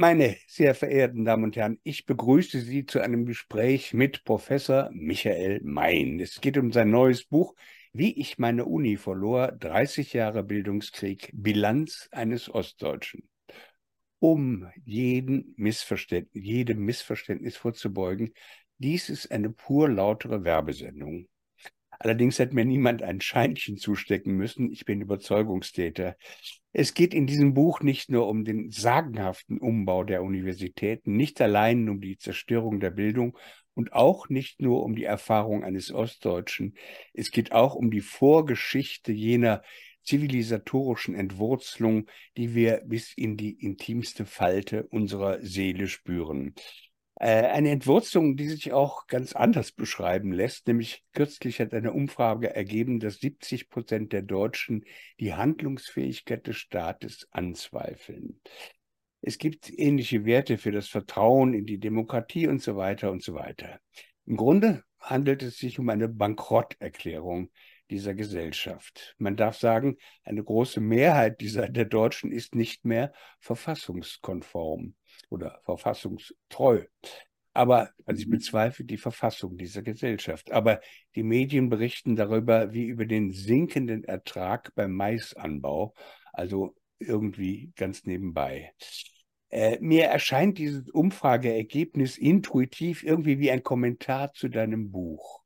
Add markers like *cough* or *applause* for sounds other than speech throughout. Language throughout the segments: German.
Meine sehr verehrten Damen und Herren, ich begrüße Sie zu einem Gespräch mit Professor Michael Mein. Es geht um sein neues Buch Wie ich meine Uni verlor, 30 Jahre Bildungskrieg, Bilanz eines Ostdeutschen. Um jeden Missverständnis, jedem Missverständnis vorzubeugen, dies ist eine pur lautere Werbesendung. Allerdings hat mir niemand ein Scheinchen zustecken müssen. Ich bin Überzeugungstäter. Es geht in diesem Buch nicht nur um den sagenhaften Umbau der Universitäten, nicht allein um die Zerstörung der Bildung und auch nicht nur um die Erfahrung eines Ostdeutschen. Es geht auch um die Vorgeschichte jener zivilisatorischen Entwurzelung, die wir bis in die intimste Falte unserer Seele spüren. Äh, eine Entwurzelung, die sich auch ganz anders beschreiben lässt, nämlich kürzlich hat eine Umfrage ergeben, dass 70 Prozent der Deutschen die Handlungsfähigkeit des Staates anzweifeln. Es gibt ähnliche Werte für das Vertrauen in die Demokratie und so weiter und so weiter. Im Grunde handelt es sich um eine Bankrotterklärung dieser Gesellschaft. Man darf sagen, eine große Mehrheit dieser der Deutschen ist nicht mehr verfassungskonform oder verfassungstreu. Aber also ich bezweifle die Verfassung dieser Gesellschaft. Aber die Medien berichten darüber, wie über den sinkenden Ertrag beim Maisanbau, also irgendwie ganz nebenbei. Äh, mir erscheint dieses Umfrageergebnis intuitiv irgendwie wie ein Kommentar zu deinem Buch.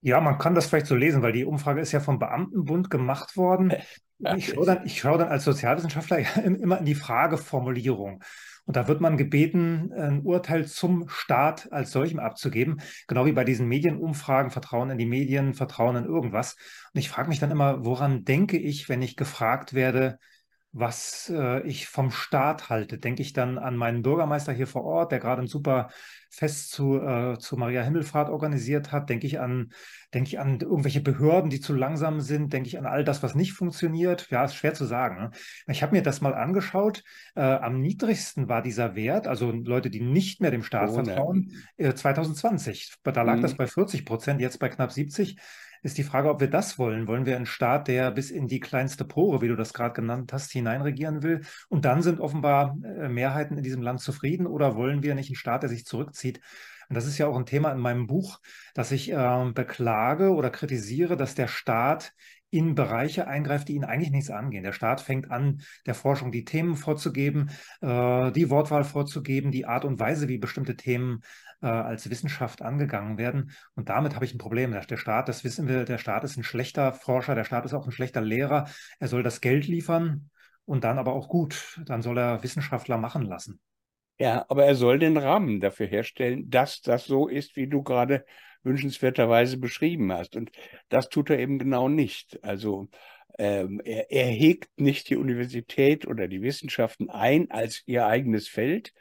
Ja, man kann das vielleicht so lesen, weil die Umfrage ist ja vom Beamtenbund gemacht worden. Ich schaue dann, ich schaue dann als Sozialwissenschaftler *laughs* immer in die Frageformulierung. Und da wird man gebeten, ein Urteil zum Staat als solchem abzugeben. Genau wie bei diesen Medienumfragen, Vertrauen in die Medien, Vertrauen in irgendwas. Und ich frage mich dann immer, woran denke ich, wenn ich gefragt werde, was äh, ich vom Staat halte. Denke ich dann an meinen Bürgermeister hier vor Ort, der gerade ein super Fest zu, äh, zu Maria Himmelfahrt organisiert hat? Denke ich an, denke ich an irgendwelche Behörden, die zu langsam sind? Denke ich an all das, was nicht funktioniert? Ja, ist schwer zu sagen. Ne? Ich habe mir das mal angeschaut. Äh, am niedrigsten war dieser Wert, also Leute, die nicht mehr dem Staat oh, vertrauen, ne. 2020. Da lag mhm. das bei 40 Prozent, jetzt bei knapp 70 ist die Frage, ob wir das wollen. Wollen wir einen Staat, der bis in die kleinste Pore, wie du das gerade genannt hast, hineinregieren will? Und dann sind offenbar äh, Mehrheiten in diesem Land zufrieden oder wollen wir nicht einen Staat, der sich zurückzieht? Und das ist ja auch ein Thema in meinem Buch, dass ich äh, beklage oder kritisiere, dass der Staat in Bereiche eingreift, die ihn eigentlich nichts angehen. Der Staat fängt an, der Forschung die Themen vorzugeben, äh, die Wortwahl vorzugeben, die Art und Weise, wie bestimmte Themen äh, als Wissenschaft angegangen werden. Und damit habe ich ein Problem. Der Staat, das wissen wir, der Staat ist ein schlechter Forscher, der Staat ist auch ein schlechter Lehrer. Er soll das Geld liefern und dann aber auch gut. Dann soll er Wissenschaftler machen lassen. Ja, aber er soll den Rahmen dafür herstellen, dass das so ist, wie du gerade wünschenswerterweise beschrieben hast. Und das tut er eben genau nicht. Also ähm, er, er hegt nicht die Universität oder die Wissenschaften ein als ihr eigenes Feld,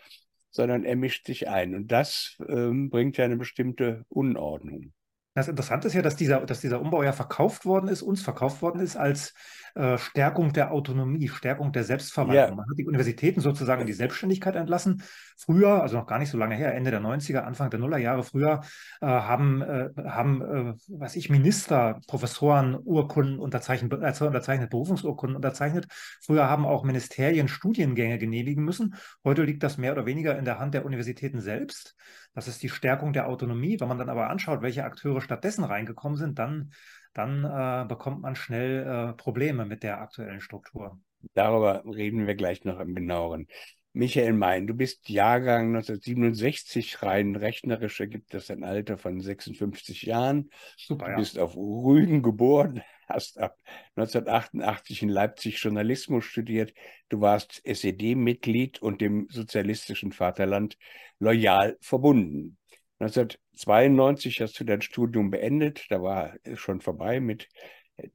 sondern er mischt sich ein. Und das ähm, bringt ja eine bestimmte Unordnung. Das Interessante ist ja, dass dieser, dass dieser Umbau ja verkauft worden ist, uns verkauft worden ist als äh, Stärkung der Autonomie, Stärkung der Selbstverwaltung. Ja. Man hat die Universitäten sozusagen in die Selbstständigkeit entlassen. Früher, also noch gar nicht so lange her, Ende der 90er, Anfang der Nullerjahre, früher äh, haben, äh, haben äh, was ich, Minister, Professoren Urkunden unterzeichnet, also unterzeichnet, Berufungsurkunden unterzeichnet. Früher haben auch Ministerien Studiengänge genehmigen müssen. Heute liegt das mehr oder weniger in der Hand der Universitäten selbst. Das ist die Stärkung der Autonomie. Wenn man dann aber anschaut, welche Akteure stattdessen reingekommen sind, dann dann äh, bekommt man schnell äh, Probleme mit der aktuellen Struktur. Darüber reden wir gleich noch im genaueren. Michael Mein, du bist Jahrgang 1967, rein rechnerisch ergibt das ein Alter von 56 Jahren. Super, du ja. bist auf Rügen geboren, *laughs* hast ab 1988 in Leipzig Journalismus studiert. Du warst SED-Mitglied und dem sozialistischen Vaterland loyal verbunden. 1992 hast du dein Studium beendet, da war es schon vorbei mit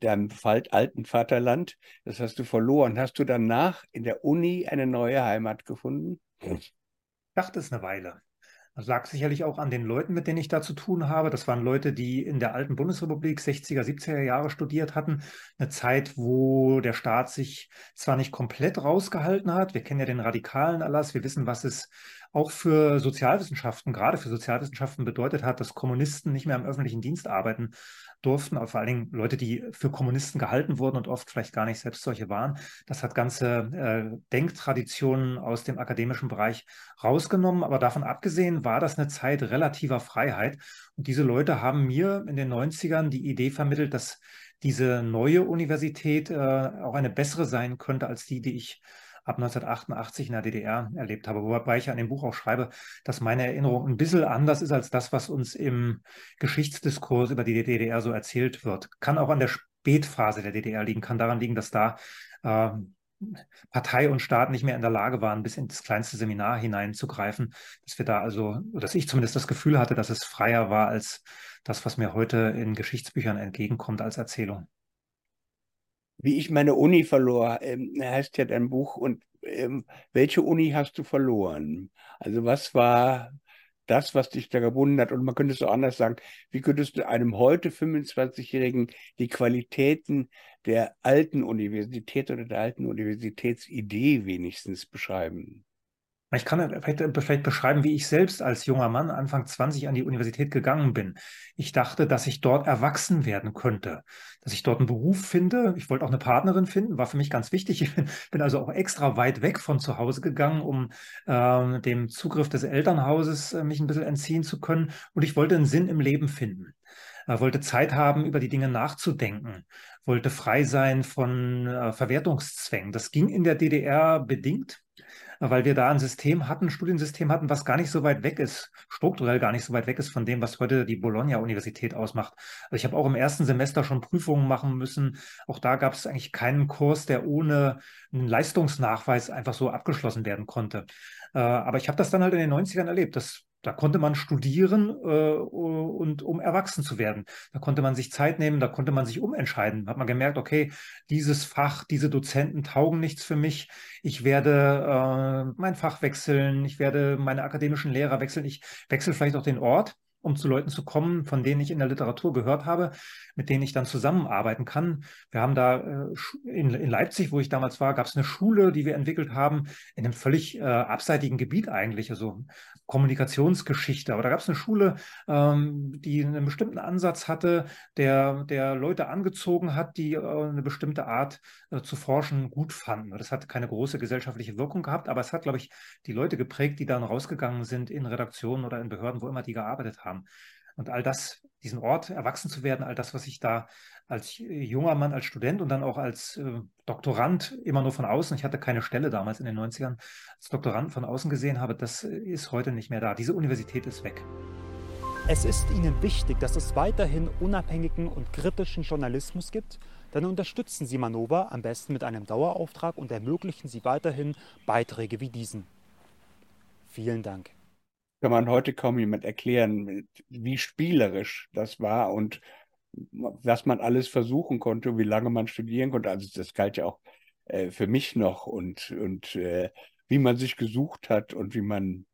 deinem alten Vaterland. Das hast du verloren. Hast du danach in der Uni eine neue Heimat gefunden? Ich dachte es eine Weile. Das lag sicherlich auch an den Leuten, mit denen ich da zu tun habe. Das waren Leute, die in der alten Bundesrepublik 60er, 70er Jahre studiert hatten. Eine Zeit, wo der Staat sich zwar nicht komplett rausgehalten hat. Wir kennen ja den radikalen Erlass. Wir wissen, was es auch für Sozialwissenschaften, gerade für Sozialwissenschaften bedeutet hat, dass Kommunisten nicht mehr im öffentlichen Dienst arbeiten durften, aber vor allen Dingen Leute, die für Kommunisten gehalten wurden und oft vielleicht gar nicht selbst solche waren. Das hat ganze äh, Denktraditionen aus dem akademischen Bereich rausgenommen. Aber davon abgesehen war das eine Zeit relativer Freiheit. Und diese Leute haben mir in den 90ern die Idee vermittelt, dass diese neue Universität äh, auch eine bessere sein könnte als die, die ich ab 1988 in der DDR erlebt habe. Wobei ich an dem Buch auch schreibe, dass meine Erinnerung ein bisschen anders ist als das, was uns im Geschichtsdiskurs über die DDR so erzählt wird. Kann auch an der Spätphase der DDR liegen, kann daran liegen, dass da äh, Partei und Staat nicht mehr in der Lage waren, bis ins kleinste Seminar hineinzugreifen, dass wir da also, dass ich zumindest das Gefühl hatte, dass es freier war als das, was mir heute in Geschichtsbüchern entgegenkommt als Erzählung. Wie ich meine Uni verlor, ähm, heißt ja dein Buch. Und ähm, welche Uni hast du verloren? Also was war das, was dich da gebunden hat? Und man könnte es auch anders sagen, wie könntest du einem heute 25-Jährigen die Qualitäten der alten Universität oder der alten Universitätsidee wenigstens beschreiben? Ich kann vielleicht, vielleicht, beschreiben, wie ich selbst als junger Mann Anfang 20 an die Universität gegangen bin. Ich dachte, dass ich dort erwachsen werden könnte, dass ich dort einen Beruf finde. Ich wollte auch eine Partnerin finden, war für mich ganz wichtig. Ich bin, bin also auch extra weit weg von zu Hause gegangen, um äh, dem Zugriff des Elternhauses äh, mich ein bisschen entziehen zu können. Und ich wollte einen Sinn im Leben finden. Er wollte Zeit haben, über die Dinge nachzudenken, wollte frei sein von äh, Verwertungszwängen. Das ging in der DDR bedingt weil wir da ein System hatten, ein Studiensystem hatten, was gar nicht so weit weg ist, strukturell gar nicht so weit weg ist von dem, was heute die Bologna-Universität ausmacht. Also ich habe auch im ersten Semester schon Prüfungen machen müssen. Auch da gab es eigentlich keinen Kurs, der ohne einen Leistungsnachweis einfach so abgeschlossen werden konnte. Äh, aber ich habe das dann halt in den 90ern erlebt, dass da konnte man studieren äh, und um erwachsen zu werden. Da konnte man sich Zeit nehmen, da konnte man sich umentscheiden. Hat man gemerkt, okay, dieses Fach, diese Dozenten taugen nichts für mich. Ich werde äh, mein Fach wechseln, ich werde meine akademischen Lehrer wechseln, ich wechsle vielleicht auch den Ort um zu Leuten zu kommen, von denen ich in der Literatur gehört habe, mit denen ich dann zusammenarbeiten kann. Wir haben da äh, in, Leipzig, wo ich damals war, gab es eine Schule, die wir entwickelt haben, in einem völlig äh, abseitigen Gebiet eigentlich, also Kommunikationsgeschichte. Aber da gab es eine Schule, ähm, die einen bestimmten Ansatz hatte, der, der Leute angezogen hat, die äh, eine bestimmte Art zu forschen gut fanden. Das hat keine große gesellschaftliche Wirkung gehabt, aber es hat, glaube ich, die Leute geprägt, die dann rausgegangen sind in Redaktionen oder in Behörden, wo immer die gearbeitet haben. Und all das, diesen Ort erwachsen zu werden, all das, was ich da als junger Mann, als Student und dann auch als äh, Doktorand immer nur von außen, ich hatte keine Stelle damals in den 90ern, als Doktorand von außen gesehen habe, das ist heute nicht mehr da. Diese Universität ist weg. Es ist Ihnen wichtig, dass es weiterhin unabhängigen und kritischen Journalismus gibt. Dann unterstützen Sie Manova am besten mit einem Dauerauftrag und ermöglichen Sie weiterhin Beiträge wie diesen. Vielen Dank kann man heute kaum jemand erklären, wie spielerisch das war und was man alles versuchen konnte, wie lange man studieren konnte. Also das galt ja auch äh, für mich noch und, und äh, wie man sich gesucht hat und wie man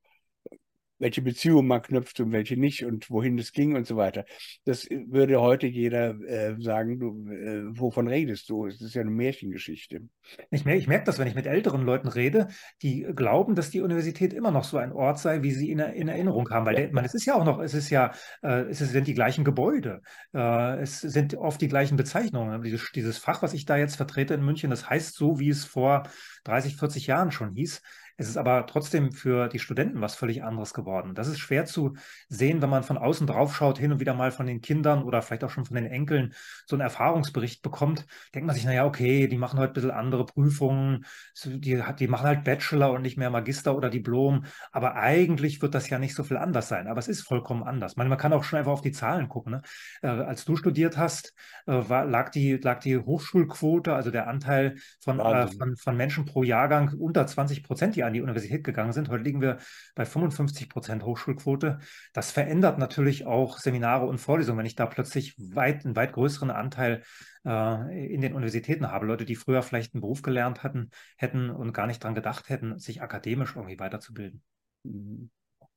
welche Beziehungen man knüpft und welche nicht und wohin es ging und so weiter. Das würde heute jeder äh, sagen, du, äh, wovon redest du? Es ist ja eine Märchengeschichte. Ich, mer ich merke das, wenn ich mit älteren Leuten rede, die glauben, dass die Universität immer noch so ein Ort sei, wie sie in, in Erinnerung haben. Weil der, man, es ist ja auch noch, es ist ja, äh, es sind die gleichen Gebäude, äh, es sind oft die gleichen Bezeichnungen. Dieses, dieses Fach, was ich da jetzt vertrete in München, das heißt so, wie es vor 30, 40 Jahren schon hieß. Es ist aber trotzdem für die Studenten was völlig anderes geworden. Das ist schwer zu sehen, wenn man von außen drauf schaut, hin und wieder mal von den Kindern oder vielleicht auch schon von den Enkeln so einen Erfahrungsbericht bekommt. Denkt man sich, naja, okay, die machen heute ein bisschen andere Prüfungen, die, die machen halt Bachelor und nicht mehr Magister oder Diplom. Aber eigentlich wird das ja nicht so viel anders sein. Aber es ist vollkommen anders. Man, man kann auch schon einfach auf die Zahlen gucken. Ne? Äh, als du studiert hast, äh, war, lag, die, lag die Hochschulquote, also der Anteil von, äh, von, von Menschen pro Jahrgang unter 20 Prozent, die an die Universität gegangen sind. Heute liegen wir bei 55 Prozent Hochschulquote. Das verändert natürlich auch Seminare und Vorlesungen, wenn ich da plötzlich weit, einen weit größeren Anteil äh, in den Universitäten habe. Leute, die früher vielleicht einen Beruf gelernt hatten, hätten und gar nicht daran gedacht hätten, sich akademisch irgendwie weiterzubilden. Mhm.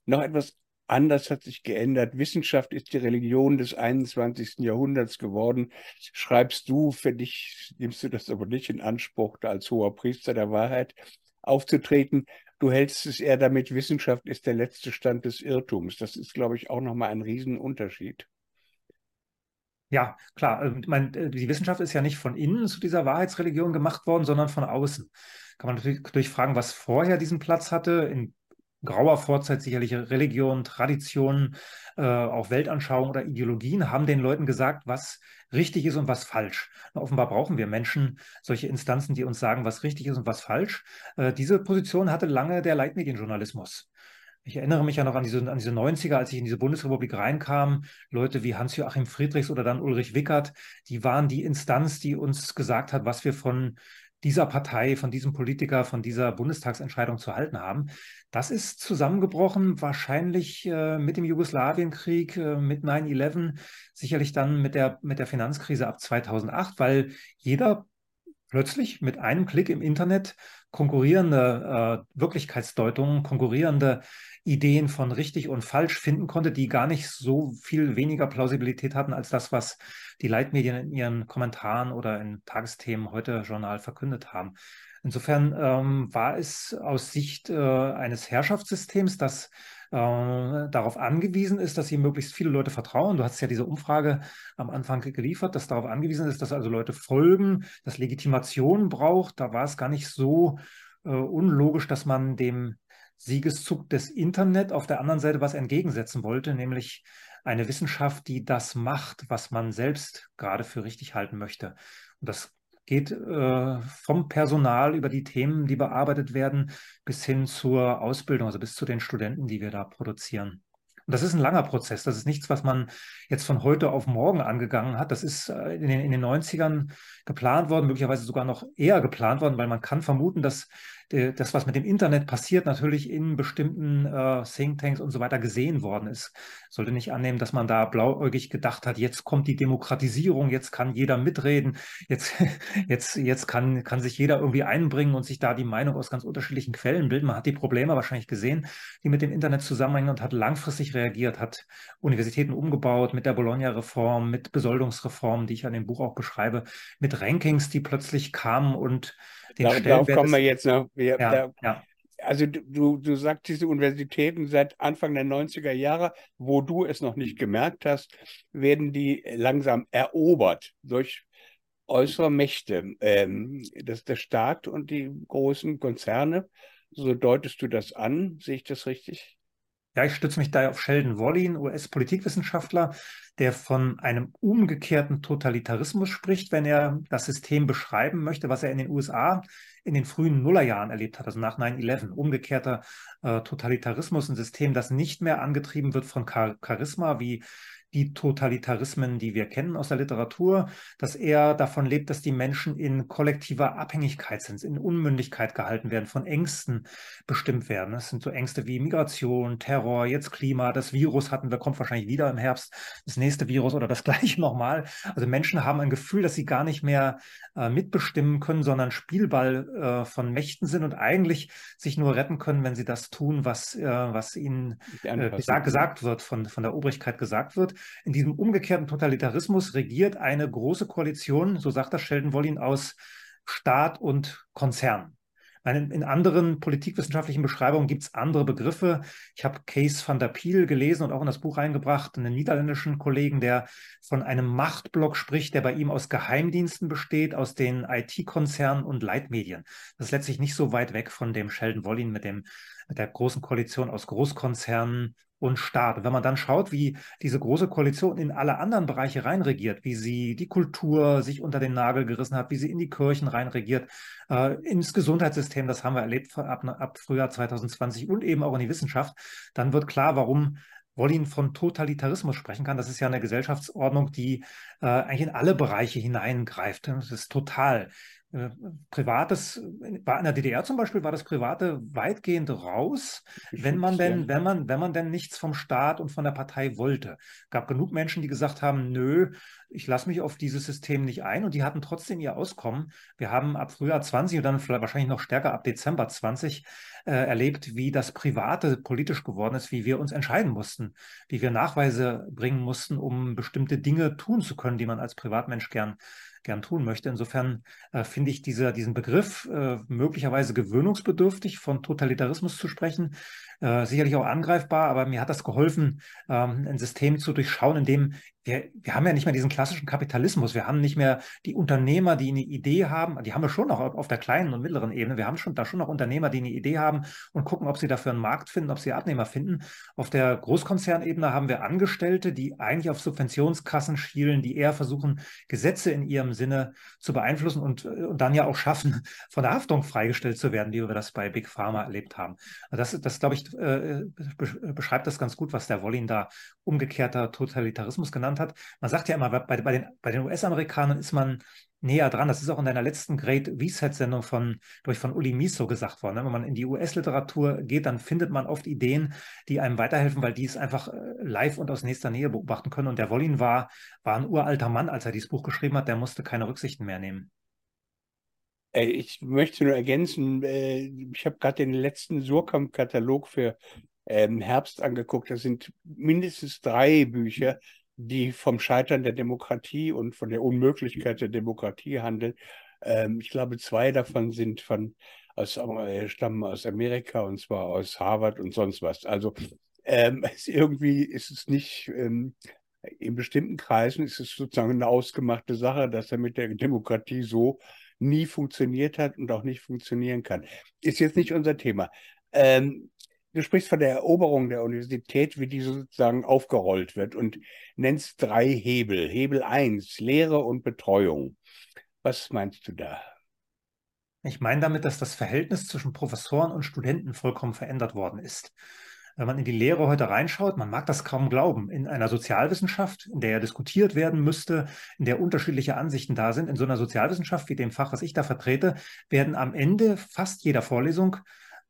Noch etwas anders hat sich geändert. Wissenschaft ist die Religion des 21. Jahrhunderts geworden. Schreibst du, für dich nimmst du das aber nicht in Anspruch als hoher Priester der Wahrheit aufzutreten. du hältst es eher damit, Wissenschaft ist der letzte Stand des Irrtums. Das ist, glaube ich, auch nochmal ein Riesenunterschied. Ja, klar. Ich meine, äh, die Wissenschaft ist ja nicht von innen zu dieser Wahrheitsreligion gemacht worden, sondern von außen. Kann man natürlich fragen, was vorher diesen Platz hatte. In grauer Vorzeit sicherlich Religion, Traditionen, äh, auch Weltanschauungen oder Ideologien haben den Leuten gesagt, was richtig ist und was falsch. Und offenbar brauchen wir Menschen, solche Instanzen, die uns sagen, was richtig ist und was falsch. Äh, diese Position hatte lange der Leitmedienjournalismus. Ich erinnere mich ja noch an diese, an diese 90er, als ich in diese Bundesrepublik reinkam. Leute wie Hans-Joachim Friedrichs oder dann Ulrich Wickert, die waren die Instanz, die uns gesagt hat, was wir von dieser Partei, von diesem Politiker, von dieser Bundestagsentscheidung zu halten haben. Das ist zusammengebrochen, wahrscheinlich äh, mit dem Jugoslawienkrieg, äh, mit 9-11, sicherlich dann mit der, mit der Finanzkrise ab 2008, weil jeder plötzlich mit einem Klick im Internet konkurrierende äh, Wirklichkeitsdeutungen, konkurrierende Ideen von richtig und falsch finden konnte, die gar nicht so viel weniger Plausibilität hatten als das, was die Leitmedien in ihren Kommentaren oder in Tagesthemen heute Journal verkündet haben. Insofern ähm, war es aus Sicht äh, eines Herrschaftssystems, das äh, darauf angewiesen ist, dass ihm möglichst viele Leute vertrauen. Du hast ja diese Umfrage am Anfang geliefert, dass darauf angewiesen ist, dass also Leute folgen, dass Legitimation braucht. Da war es gar nicht so äh, unlogisch, dass man dem Siegeszug des Internet auf der anderen Seite was entgegensetzen wollte, nämlich eine Wissenschaft, die das macht, was man selbst gerade für richtig halten möchte. Und das geht äh, vom Personal über die Themen, die bearbeitet werden, bis hin zur Ausbildung, also bis zu den Studenten, die wir da produzieren. Und das ist ein langer Prozess. Das ist nichts, was man jetzt von heute auf morgen angegangen hat. Das ist äh, in den, in den 90ern geplant worden, möglicherweise sogar noch eher geplant worden, weil man kann vermuten, dass das, was mit dem Internet passiert, natürlich in bestimmten äh, Thinktanks und so weiter gesehen worden ist. Sollte nicht annehmen, dass man da blauäugig gedacht hat, jetzt kommt die Demokratisierung, jetzt kann jeder mitreden, jetzt, *laughs* jetzt, jetzt kann, kann sich jeder irgendwie einbringen und sich da die Meinung aus ganz unterschiedlichen Quellen bilden. Man hat die Probleme wahrscheinlich gesehen, die mit dem Internet zusammenhängen und hat langfristig reagiert, hat Universitäten umgebaut mit der Bologna-Reform, mit Besoldungsreformen, die ich an dem Buch auch beschreibe, mit Rankings, die plötzlich kamen und den Dar Darauf kommen wir jetzt noch. Wir, ja, da, ja. Also du, du sagst diese Universitäten seit Anfang der 90er Jahre, wo du es noch nicht gemerkt hast, werden die langsam erobert durch äußere Mächte. Ähm, das ist der Staat und die großen Konzerne. So deutest du das an. Sehe ich das richtig? Ja, ich stütze mich da auf Sheldon Wallin, US-Politikwissenschaftler, der von einem umgekehrten Totalitarismus spricht, wenn er das System beschreiben möchte, was er in den USA in den frühen Nullerjahren erlebt hat, also nach 9-11. Umgekehrter äh, Totalitarismus, ein System, das nicht mehr angetrieben wird von Char Charisma, wie die Totalitarismen, die wir kennen aus der Literatur, dass er davon lebt, dass die Menschen in kollektiver Abhängigkeit sind, in Unmündigkeit gehalten werden, von Ängsten bestimmt werden. Das sind so Ängste wie Migration, Terror, jetzt Klima, das Virus hatten wir, kommt wahrscheinlich wieder im Herbst, das nächste Virus oder das *laughs* gleiche nochmal. Also Menschen haben ein Gefühl, dass sie gar nicht mehr äh, mitbestimmen können, sondern Spielball äh, von Mächten sind und eigentlich sich nur retten können, wenn sie das tun, was, äh, was ihnen äh, gesagt, gesagt wird, von, von der Obrigkeit gesagt wird. In diesem umgekehrten Totalitarismus regiert eine große Koalition, so sagt das Sheldon Wollin, aus Staat und Konzern. In anderen politikwissenschaftlichen Beschreibungen gibt es andere Begriffe. Ich habe Case van der Piel gelesen und auch in das Buch reingebracht, einen niederländischen Kollegen, der von einem Machtblock spricht, der bei ihm aus Geheimdiensten besteht, aus den IT-Konzernen und Leitmedien. Das ist letztlich nicht so weit weg von dem Sheldon Wollin mit, dem, mit der großen Koalition aus Großkonzernen und Staat. Und wenn man dann schaut, wie diese große Koalition in alle anderen Bereiche reinregiert, wie sie die Kultur sich unter den Nagel gerissen hat, wie sie in die Kirchen reinregiert, äh, ins Gesundheitssystem, das haben wir erlebt ab, ab Frühjahr 2020 und eben auch in die Wissenschaft, dann wird klar, warum Wollin von Totalitarismus sprechen kann. Das ist ja eine Gesellschaftsordnung, die äh, eigentlich in alle Bereiche hineingreift. Das ist total Privates, war in der DDR zum Beispiel, war das Private weitgehend raus, wenn man denn, wenn man, wenn man denn nichts vom Staat und von der Partei wollte. Gab genug Menschen, die gesagt haben, nö, ich lasse mich auf dieses System nicht ein und die hatten trotzdem ihr Auskommen. Wir haben ab Frühjahr 20 und dann vielleicht wahrscheinlich noch stärker ab Dezember 20 äh, erlebt, wie das Private politisch geworden ist, wie wir uns entscheiden mussten, wie wir Nachweise bringen mussten, um bestimmte Dinge tun zu können, die man als Privatmensch gern gern tun möchte. Insofern äh, finde ich diese, diesen Begriff äh, möglicherweise gewöhnungsbedürftig von Totalitarismus zu sprechen äh, sicherlich auch angreifbar, aber mir hat das geholfen, ähm, ein System zu durchschauen, in dem wir, wir haben ja nicht mehr diesen klassischen Kapitalismus. Wir haben nicht mehr die Unternehmer, die eine Idee haben. Die haben wir schon noch auf der kleinen und mittleren Ebene. Wir haben schon da schon noch Unternehmer, die eine Idee haben und gucken, ob sie dafür einen Markt finden, ob sie Abnehmer finden. Auf der Großkonzernebene haben wir Angestellte, die eigentlich auf Subventionskassen schielen, die eher versuchen, Gesetze in ihrem Sinne zu beeinflussen und, und dann ja auch schaffen, *laughs* von der Haftung freigestellt zu werden, wie wir das bei Big Pharma erlebt haben. Das, das glaube ich, äh, beschreibt das ganz gut, was der Wollin da umgekehrter Totalitarismus genannt hat. Man sagt ja immer, bei, bei den, bei den US-Amerikanern ist man näher dran. Das ist auch in deiner letzten Great Reset-Sendung von, durch von Uli Miso gesagt worden. Ne? Wenn man in die US-Literatur geht, dann findet man oft Ideen, die einem weiterhelfen, weil die es einfach äh, live und aus nächster Nähe beobachten können. Und der Wollin war, war ein uralter Mann, als er dieses Buch geschrieben hat, der musste keine Rücksichten mehr nehmen. Ich möchte nur ergänzen, äh, ich habe gerade den letzten Surkamp-Katalog für ähm, Herbst angeguckt. Das sind mindestens drei Bücher, die vom Scheitern der Demokratie und von der Unmöglichkeit der Demokratie handeln. Ähm, ich glaube, zwei davon sind von aus, äh, stammen aus Amerika und zwar aus Harvard und sonst was. Also ähm, *laughs* es, irgendwie ist es nicht ähm, in bestimmten Kreisen ist es sozusagen eine ausgemachte Sache, dass er mit der Demokratie so nie funktioniert hat und auch nicht funktionieren kann. Ist jetzt nicht unser Thema. Ähm, du sprichst von der Eroberung der Universität, wie die sozusagen aufgerollt wird und nennst drei Hebel. Hebel 1, Lehre und Betreuung. Was meinst du da? Ich meine damit, dass das Verhältnis zwischen Professoren und Studenten vollkommen verändert worden ist. Wenn man in die Lehre heute reinschaut, man mag das kaum glauben, in einer Sozialwissenschaft, in der ja diskutiert werden müsste, in der unterschiedliche Ansichten da sind, in so einer Sozialwissenschaft wie dem Fach, was ich da vertrete, werden am Ende fast jeder Vorlesung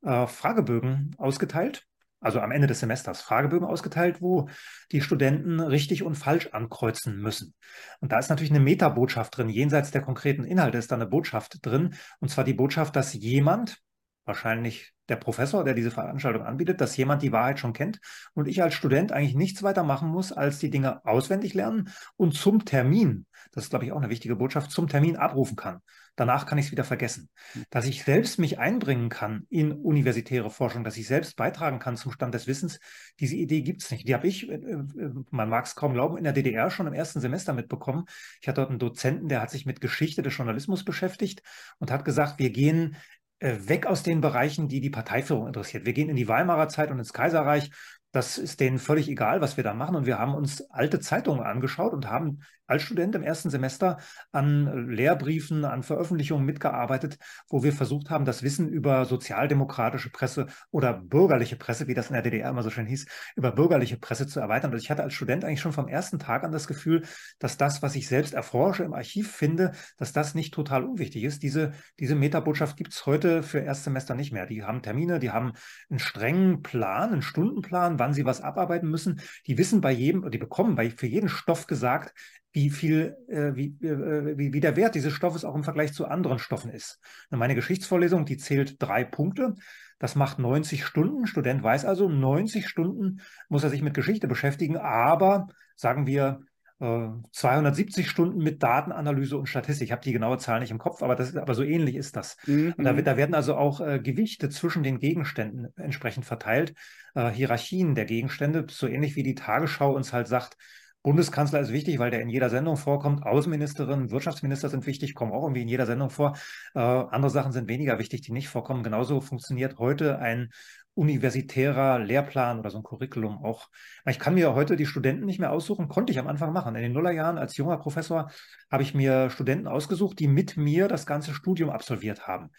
äh, Fragebögen ausgeteilt, also am Ende des Semesters Fragebögen ausgeteilt, wo die Studenten richtig und falsch ankreuzen müssen. Und da ist natürlich eine Metabotschaft drin. Jenseits der konkreten Inhalte ist da eine Botschaft drin. Und zwar die Botschaft, dass jemand, wahrscheinlich der Professor, der diese Veranstaltung anbietet, dass jemand die Wahrheit schon kennt und ich als Student eigentlich nichts weiter machen muss, als die Dinge auswendig lernen und zum Termin, das ist glaube ich auch eine wichtige Botschaft, zum Termin abrufen kann. Danach kann ich es wieder vergessen. Dass ich selbst mich einbringen kann in universitäre Forschung, dass ich selbst beitragen kann zum Stand des Wissens, diese Idee gibt es nicht. Die habe ich, äh, äh, man mag es kaum glauben, in der DDR schon im ersten Semester mitbekommen. Ich hatte dort einen Dozenten, der hat sich mit Geschichte des Journalismus beschäftigt und hat gesagt, wir gehen äh, weg aus den Bereichen, die die Parteiführung interessiert. Wir gehen in die Weimarer Zeit und ins Kaiserreich das ist denen völlig egal, was wir da machen. Und wir haben uns alte Zeitungen angeschaut und haben als Student im ersten Semester an Lehrbriefen, an Veröffentlichungen mitgearbeitet, wo wir versucht haben, das Wissen über sozialdemokratische Presse oder bürgerliche Presse, wie das in der DDR immer so schön hieß, über bürgerliche Presse zu erweitern. Und ich hatte als Student eigentlich schon vom ersten Tag an das Gefühl, dass das, was ich selbst erforsche, im Archiv finde, dass das nicht total unwichtig ist. Diese, diese Metabotschaft gibt es heute für Erstsemester nicht mehr. Die haben Termine, die haben einen strengen Plan, einen Stundenplan, wann sie was abarbeiten müssen. Die wissen bei jedem, die bekommen bei, für jeden Stoff gesagt, wie viel, äh, wie, äh, wie, wie der Wert dieses Stoffes auch im Vergleich zu anderen Stoffen ist. Meine Geschichtsvorlesung, die zählt drei Punkte. Das macht 90 Stunden. Student weiß also, 90 Stunden muss er sich mit Geschichte beschäftigen, aber sagen wir 270 äh, Stunden mit Datenanalyse und Statistik. Ich habe die genaue Zahl nicht im Kopf, aber, das, aber so ähnlich ist das. Mhm. Da, da, werden also auch äh, Gewichte zwischen den Gegenständen entsprechend verteilt, äh, Hierarchien der Gegenstände, so ähnlich wie die Tagesschau uns halt sagt, Bundeskanzler ist wichtig, weil der in jeder Sendung vorkommt. Außenministerin, Wirtschaftsminister sind wichtig, kommen auch irgendwie in jeder Sendung vor. Äh, andere Sachen sind weniger wichtig, die nicht vorkommen. Genauso funktioniert heute ein universitärer Lehrplan oder so ein Curriculum auch. Ich kann mir heute die Studenten nicht mehr aussuchen, konnte ich am Anfang machen. In den Nullerjahren als junger Professor habe ich mir Studenten ausgesucht, die mit mir das ganze Studium absolviert haben.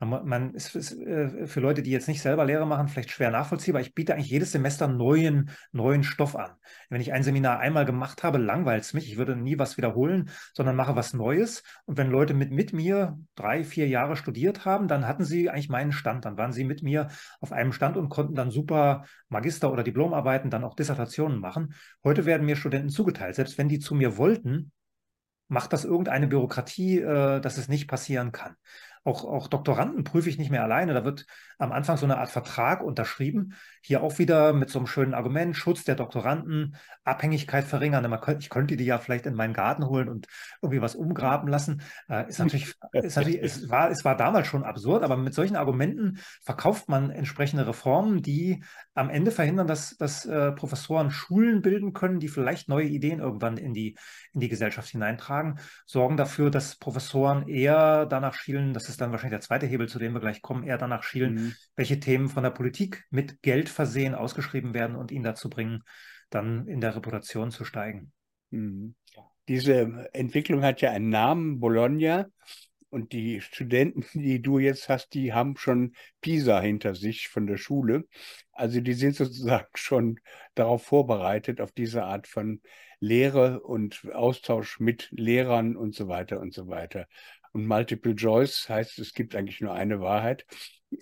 Man ist, ist äh, für Leute, die jetzt nicht selber Lehre machen, vielleicht schwer nachvollziehbar. Ich biete eigentlich jedes Semester neuen, neuen Stoff an. Wenn ich ein Seminar einmal gemacht habe, langweilt es mich. Ich würde nie was wiederholen, sondern mache was Neues. Und wenn Leute mit, mit mir drei, vier Jahre studiert haben, dann hatten sie eigentlich meinen Stand. Dann waren sie mit mir auf einem Stand und konnten dann super Magister- oder Diplomarbeiten, dann auch Dissertationen machen. Heute werden mir Studenten zugeteilt. Selbst wenn die zu mir wollten, macht das irgendeine Bürokratie, äh, dass es nicht passieren kann. Auch, auch Doktoranden prüfe ich nicht mehr alleine. Da wird am Anfang so eine Art Vertrag unterschrieben. Hier auch wieder mit so einem schönen Argument, Schutz der Doktoranden, Abhängigkeit verringern. Ich könnte die ja vielleicht in meinen Garten holen und irgendwie was umgraben lassen. Äh, ist natürlich, ist natürlich es, war, es war damals schon absurd, aber mit solchen Argumenten verkauft man entsprechende Reformen, die am Ende verhindern, dass, dass äh, Professoren Schulen bilden können, die vielleicht neue Ideen irgendwann in die, in die Gesellschaft hineintragen, sorgen dafür, dass Professoren eher danach schielen, das ist dann wahrscheinlich der zweite Hebel, zu dem wir gleich kommen, eher danach schielen, mhm. welche Themen von der Politik mit Geld versehen ausgeschrieben werden und ihn dazu bringen, dann in der Reputation zu steigen. Mhm. Diese Entwicklung hat ja einen Namen, Bologna. Und die Studenten, *laughs* die du jetzt hast, die haben schon PISA hinter sich von der Schule. Also die sind *laughs* sozusagen schon darauf vorbereitet, auf diese Art von Lehre und Austausch mit Lehrern und so weiter und so weiter. Und Multiple Choice heißt, es gibt eigentlich nur eine Wahrheit.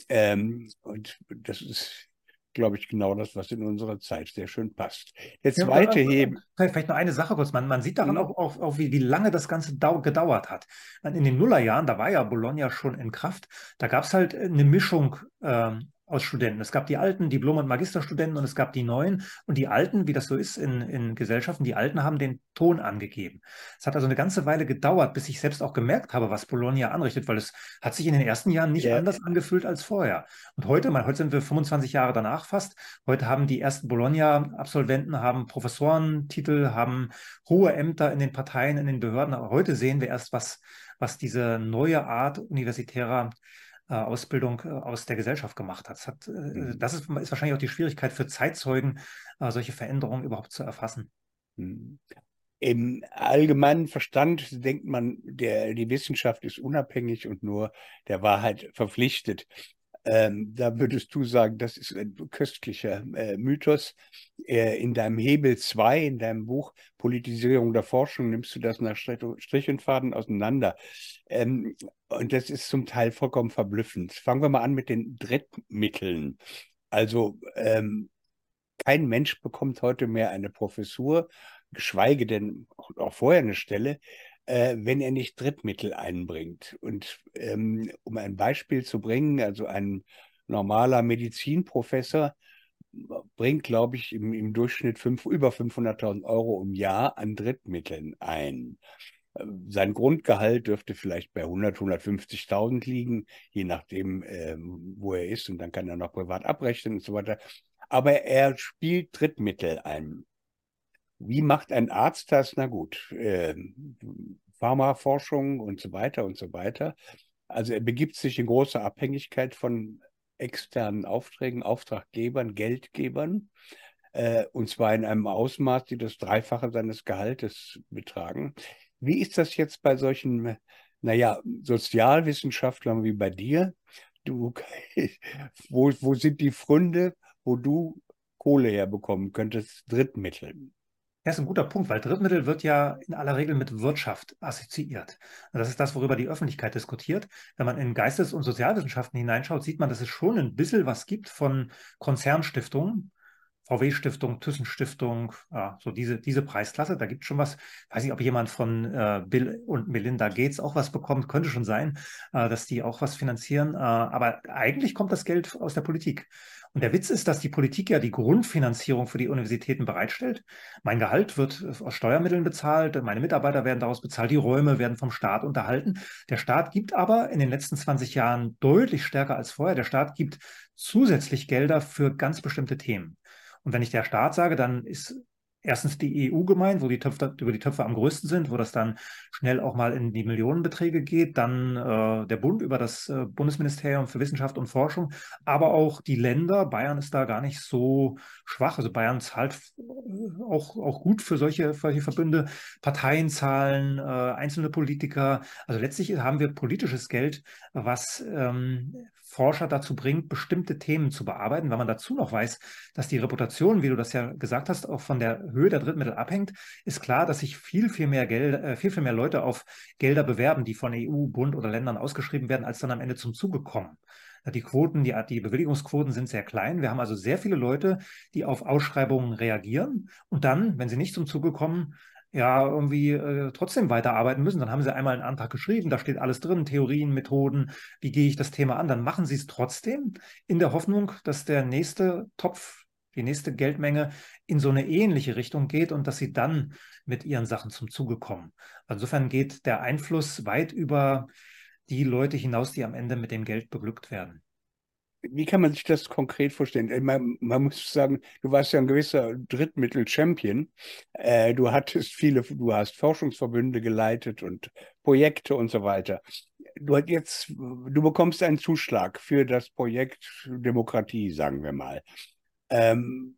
Ähm, und das ist glaube ich, genau das, was in unserer Zeit sehr schön passt. Der zweite ja, Hebel. Vielleicht noch eine Sache kurz. Man, man sieht daran mhm. auch, auch, auch wie, wie lange das Ganze gedauert hat. In den Nullerjahren, da war ja Bologna schon in Kraft, da gab es halt eine Mischung ähm, aus Studenten. Es gab die alten Diplom- und Magisterstudenten und es gab die neuen. Und die alten, wie das so ist in, in Gesellschaften, die alten haben den Ton angegeben. Es hat also eine ganze Weile gedauert, bis ich selbst auch gemerkt habe, was Bologna anrichtet, weil es hat sich in den ersten Jahren nicht ja. anders angefühlt als vorher. Und heute, mein, heute sind wir 25 Jahre danach fast. Heute haben die ersten Bologna-Absolventen, haben Professorentitel, haben hohe Ämter in den Parteien, in den Behörden. Aber heute sehen wir erst, was, was diese neue Art universitärer Ausbildung äh, aus der Gesellschaft gemacht hat. Das, hat, äh, mhm. das ist, ist, wahrscheinlich auch die Schwierigkeit für Zeitzeugen, solche Veränderungen überhaupt zu erfassen. Mhm. Im allgemeinen Verstand denkt man, der, die Wissenschaft ist unabhängig und nur der Wahrheit verpflichtet. Ähm, da würdest du sagen, das ist ein köstlicher äh, Mythos. Äh, in deinem Hebel 2, in deinem Buch Politisierung der Forschung, nimmst du das nach Strich und Faden auseinander. Ähm, und das ist zum Teil vollkommen verblüffend. Fangen wir mal an mit den Drittmitteln. Also ähm, kein Mensch bekommt heute mehr eine Professur, geschweige denn auch vorher eine Stelle, äh, wenn er nicht Drittmittel einbringt. Und ähm, um ein Beispiel zu bringen, also ein normaler Medizinprofessor bringt, glaube ich, im, im Durchschnitt fünf, über 500.000 Euro im Jahr an Drittmitteln ein. Sein Grundgehalt dürfte vielleicht bei 100, 150.000 liegen, je nachdem, äh, wo er ist. Und dann kann er noch privat abrechnen und so weiter. Aber er spielt Drittmittel ein. Wie macht ein Arzt das? Na gut, äh, Pharmaforschung und so weiter und so weiter. Also er begibt sich in große Abhängigkeit von externen Aufträgen, Auftraggebern, Geldgebern, äh, und zwar in einem Ausmaß, die das Dreifache seines Gehaltes betragen. Wie ist das jetzt bei solchen, naja, Sozialwissenschaftlern wie bei dir? Du, *laughs* wo, wo sind die Fründe, wo du Kohle herbekommen könntest, Drittmittel? Das ist ein guter Punkt, weil Drittmittel wird ja in aller Regel mit Wirtschaft assoziiert. Das ist das, worüber die Öffentlichkeit diskutiert. Wenn man in Geistes- und Sozialwissenschaften hineinschaut, sieht man, dass es schon ein bisschen was gibt von Konzernstiftungen, VW-Stiftung, Thyssen-Stiftung, ja, so diese, diese Preisklasse. Da gibt es schon was. Weiß nicht, ob jemand von äh, Bill und Melinda Gates auch was bekommt. Könnte schon sein, äh, dass die auch was finanzieren. Äh, aber eigentlich kommt das Geld aus der Politik. Und der Witz ist, dass die Politik ja die Grundfinanzierung für die Universitäten bereitstellt. Mein Gehalt wird aus Steuermitteln bezahlt, meine Mitarbeiter werden daraus bezahlt, die Räume werden vom Staat unterhalten. Der Staat gibt aber in den letzten 20 Jahren deutlich stärker als vorher. Der Staat gibt zusätzlich Gelder für ganz bestimmte Themen. Und wenn ich der Staat sage, dann ist erstens die EU gemeint, wo die Töpfe über die Töpfe am größten sind, wo das dann schnell auch mal in die Millionenbeträge geht, dann äh, der Bund über das äh, Bundesministerium für Wissenschaft und Forschung, aber auch die Länder. Bayern ist da gar nicht so schwach. Also Bayern zahlt äh, auch, auch gut für solche, für solche Verbünde. Parteien zahlen, äh, einzelne Politiker. Also letztlich haben wir politisches Geld, was ähm, Forscher dazu bringt, bestimmte Themen zu bearbeiten, weil man dazu noch weiß, dass die Reputation, wie du das ja gesagt hast, auch von der Höhe der Drittmittel abhängt, ist klar, dass sich viel, viel mehr Geld, äh, viel, viel mehr Leute auf Gelder bewerben, die von EU, Bund oder Ländern ausgeschrieben werden, als dann am Ende zum Zuge kommen. Die Quoten, die, die Bewilligungsquoten sind sehr klein. Wir haben also sehr viele Leute, die auf Ausschreibungen reagieren und dann, wenn sie nicht zum Zuge kommen, ja irgendwie äh, trotzdem weiterarbeiten müssen. Dann haben sie einmal einen Antrag geschrieben, da steht alles drin, Theorien, Methoden, wie gehe ich das Thema an. Dann machen sie es trotzdem in der Hoffnung, dass der nächste Topf, die nächste Geldmenge in so eine ähnliche Richtung geht und dass sie dann mit ihren Sachen zum Zuge kommen. Insofern geht der Einfluss weit über die Leute hinaus, die am Ende mit dem Geld beglückt werden. Wie kann man sich das konkret vorstellen? Äh, man, man muss sagen, du warst ja ein gewisser Drittmittel-Champion. Äh, du hattest viele, du hast Forschungsverbünde geleitet und Projekte und so weiter. Du hast jetzt, du bekommst einen Zuschlag für das Projekt Demokratie, sagen wir mal. Ähm,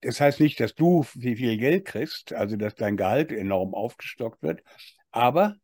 das heißt nicht, dass du viel, viel Geld kriegst, also dass dein Gehalt enorm aufgestockt wird, aber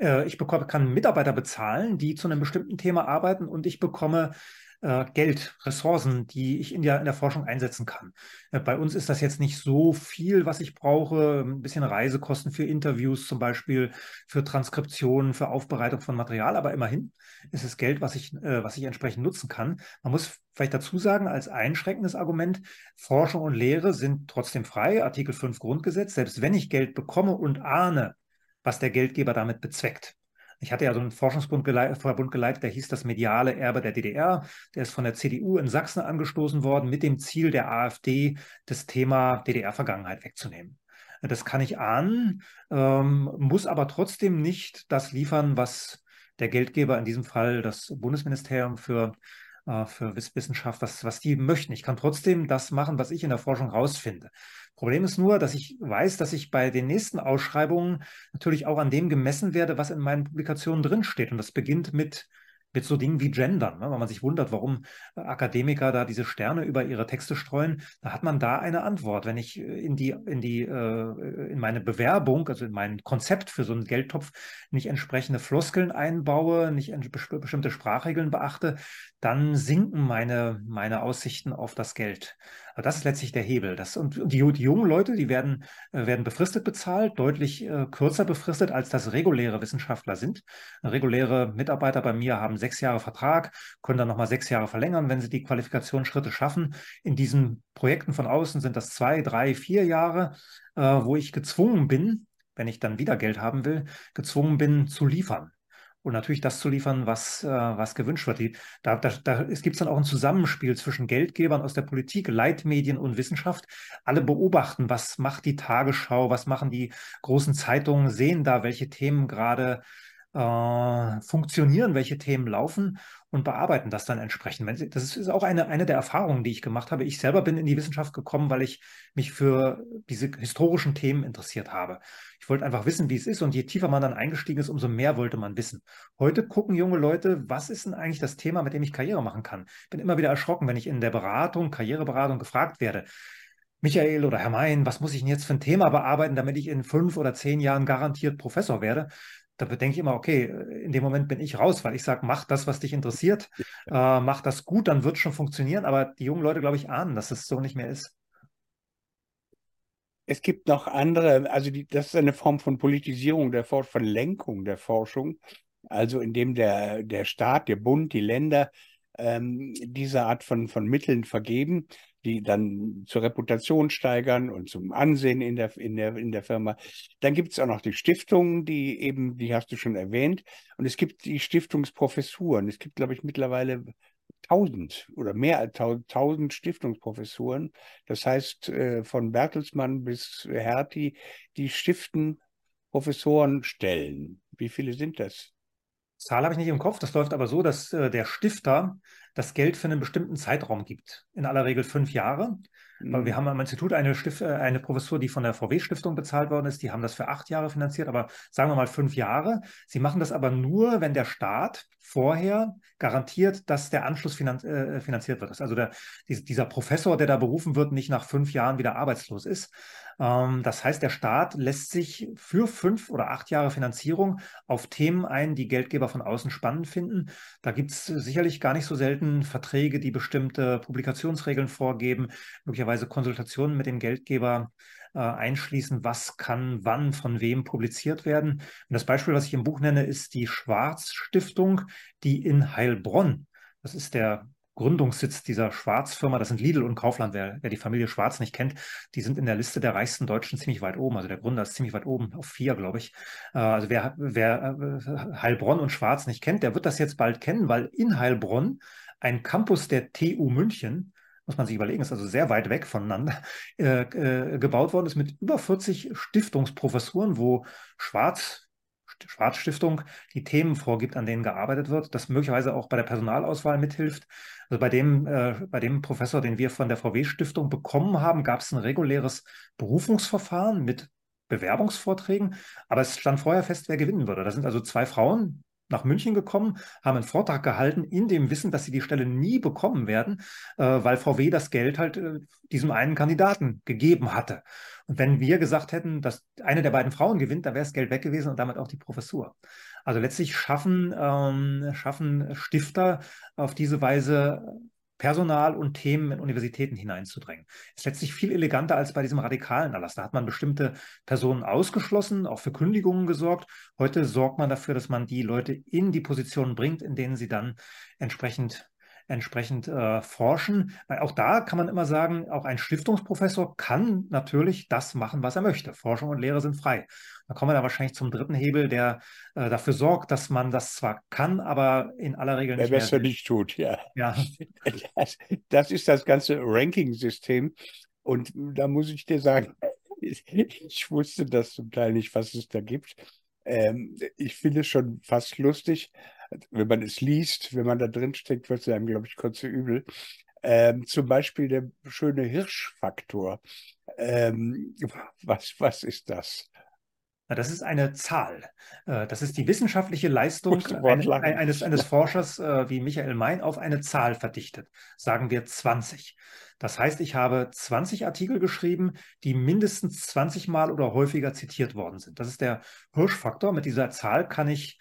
äh, ich bekomme, kann Mitarbeiter bezahlen, die zu einem bestimmten Thema arbeiten und ich bekomme äh, Geld, Ressourcen, die ich in der, in der Forschung einsetzen kann. Äh, bei uns ist das jetzt nicht so viel, was ich brauche. Ein bisschen Reisekosten für Interviews zum Beispiel, für Transkriptionen, für Aufbereitung von Material, aber immerhin ist es Geld, was ich, äh, was ich entsprechend nutzen kann. Man muss vielleicht dazu sagen, als einschränkendes Argument, Forschung und Lehre sind trotzdem frei, Artikel 5 Grundgesetz. Selbst wenn ich Geld bekomme und ahne, was der Geldgeber damit bezweckt. Ich hatte ja so einen Forschungsbund geleitet, geleitet, der hieß das mediale Erbe der DDR. Der ist von der CDU in Sachsen angestoßen worden mit dem Ziel der AfD, das Thema DDR-Vergangenheit wegzunehmen. Das kann ich ahnen, ähm, muss aber trotzdem nicht das liefern, was der Geldgeber, in diesem Fall das Bundesministerium für äh, für Wissenschaft, was, was die möchten. Ich kann trotzdem das machen, was ich in der Forschung rausfinde. Problem ist nur, dass ich weiß, dass ich bei den nächsten Ausschreibungen natürlich auch an dem gemessen werde, was in meinen Publikationen drinsteht. Und das beginnt mit mit so Dingen wie Gendern, ne? wenn man sich wundert, warum äh, Akademiker da diese Sterne über ihre Texte streuen, da hat man da eine Antwort. Wenn ich äh, in die, in die, äh, in meine Bewerbung, also in mein Konzept für so einen Geldtopf nicht entsprechende Floskeln einbaue, nicht bestimmte Sprachregeln beachte, dann sinken meine, meine Aussichten auf das Geld. Aber das ist letztlich der Hebel. Das, und die, die jungen Leute, die werden, äh, werden befristet bezahlt, deutlich äh, kürzer befristet, als das reguläre Wissenschaftler sind. Reguläre Mitarbeiter bei mir haben sechs Jahre Vertrag, können dann nochmal sechs Jahre verlängern, wenn sie die Qualifikationsschritte schaffen. In diesen Projekten von außen sind das zwei, drei, vier Jahre, äh, wo ich gezwungen bin, wenn ich dann wieder Geld haben will, gezwungen bin zu liefern und natürlich das zu liefern, was, äh, was gewünscht wird. Die, da da, da es gibt dann auch ein Zusammenspiel zwischen Geldgebern aus der Politik, Leitmedien und Wissenschaft. Alle beobachten, was macht die Tagesschau, was machen die großen Zeitungen, sehen da, welche Themen gerade äh, funktionieren, welche Themen laufen und bearbeiten das dann entsprechend. Das ist auch eine, eine der Erfahrungen, die ich gemacht habe. Ich selber bin in die Wissenschaft gekommen, weil ich mich für diese historischen Themen interessiert habe. Ich wollte einfach wissen, wie es ist und je tiefer man dann eingestiegen ist, umso mehr wollte man wissen. Heute gucken junge Leute, was ist denn eigentlich das Thema, mit dem ich Karriere machen kann? Ich bin immer wieder erschrocken, wenn ich in der Beratung, Karriereberatung gefragt werde. Michael oder Herr Mein, was muss ich denn jetzt für ein Thema bearbeiten, damit ich in fünf oder zehn Jahren garantiert Professor werde? Da denke ich immer, okay, in dem Moment bin ich raus, weil ich sage, mach das, was dich interessiert, äh, mach das gut, dann wird es schon funktionieren. Aber die jungen Leute, glaube ich, ahnen, dass es so nicht mehr ist. Es gibt noch andere, also die, das ist eine Form von Politisierung der Forschung, von Lenkung der Forschung, also indem der, der Staat, der Bund, die Länder ähm, diese Art von, von Mitteln vergeben die dann zur Reputation steigern und zum Ansehen in der, in der, in der Firma. Dann gibt es auch noch die Stiftungen, die eben, die hast du schon erwähnt. Und es gibt die Stiftungsprofessuren. Es gibt, glaube ich, mittlerweile tausend oder mehr als tausend Stiftungsprofessuren. Das heißt, äh, von Bertelsmann bis Hertie, die stiften Professoren stellen. Wie viele sind das? Zahl habe ich nicht im Kopf. Das läuft aber so, dass äh, der Stifter das Geld für einen bestimmten Zeitraum gibt. In aller Regel fünf Jahre. Mhm. Wir haben am Institut eine, Stift, äh, eine Professur, die von der VW-Stiftung bezahlt worden ist. Die haben das für acht Jahre finanziert, aber sagen wir mal fünf Jahre. Sie machen das aber nur, wenn der Staat vorher garantiert, dass der Anschluss finan äh, finanziert wird. Also der, dieser Professor, der da berufen wird, nicht nach fünf Jahren wieder arbeitslos ist. Ähm, das heißt, der Staat lässt sich für fünf oder acht Jahre Finanzierung auf Themen ein, die Geldgeber von außen spannend finden. Da gibt es sicherlich gar nicht so selten Verträge, die bestimmte Publikationsregeln vorgeben, möglicherweise Konsultationen mit dem Geldgeber äh, einschließen, was kann wann von wem publiziert werden. Und das Beispiel, was ich im Buch nenne, ist die Schwarz Stiftung, die in Heilbronn, das ist der Gründungssitz dieser Schwarz-Firma. Das sind Lidl und Kaufland. Wer, wer, die Familie Schwarz nicht kennt, die sind in der Liste der reichsten Deutschen ziemlich weit oben. Also der Gründer ist ziemlich weit oben, auf vier, glaube ich. Äh, also wer, wer äh, Heilbronn und Schwarz nicht kennt, der wird das jetzt bald kennen, weil in Heilbronn ein Campus der TU München muss man sich überlegen, ist also sehr weit weg voneinander, äh, äh, gebaut worden ist mit über 40 Stiftungsprofessuren, wo Schwarz, Schwarzstiftung die Themen vorgibt, an denen gearbeitet wird, das möglicherweise auch bei der Personalauswahl mithilft. Also bei dem, äh, bei dem Professor, den wir von der VW-Stiftung bekommen haben, gab es ein reguläres Berufungsverfahren mit Bewerbungsvorträgen, aber es stand vorher fest, wer gewinnen würde. Da sind also zwei Frauen, nach München gekommen, haben einen Vortrag gehalten, in dem Wissen, dass sie die Stelle nie bekommen werden, äh, weil VW das Geld halt äh, diesem einen Kandidaten gegeben hatte. Und wenn wir gesagt hätten, dass eine der beiden Frauen gewinnt, dann wäre das Geld weg gewesen und damit auch die Professur. Also letztlich schaffen, ähm, schaffen Stifter auf diese Weise Personal und Themen in Universitäten hineinzudrängen. Ist letztlich viel eleganter als bei diesem radikalen Erlass. Da hat man bestimmte Personen ausgeschlossen, auch für Kündigungen gesorgt. Heute sorgt man dafür, dass man die Leute in die Positionen bringt, in denen sie dann entsprechend entsprechend äh, forschen. Weil auch da kann man immer sagen, auch ein Stiftungsprofessor kann natürlich das machen, was er möchte. Forschung und Lehre sind frei. Da kommen wir dann wahrscheinlich zum dritten Hebel, der äh, dafür sorgt, dass man das zwar kann, aber in aller Regel nicht. Der besser nicht tut, ja. ja. *laughs* Das, das ist das ganze Ranking-System. Und da muss ich dir sagen, *laughs* ich wusste das zum Teil nicht, was es da gibt. Ähm, ich finde es schon fast lustig, wenn man es liest, wenn man da drin steckt, wird es einem, glaube ich, kurz übel. Ähm, zum Beispiel der schöne Hirschfaktor. Ähm, was, was ist das? Das ist eine Zahl. Äh, das ist die wissenschaftliche Leistung eines, eines Forschers äh, wie Michael Mein auf eine Zahl verdichtet. Sagen wir 20. Das heißt, ich habe 20 Artikel geschrieben, die mindestens 20 Mal oder häufiger zitiert worden sind. Das ist der Hirschfaktor. Mit dieser Zahl kann ich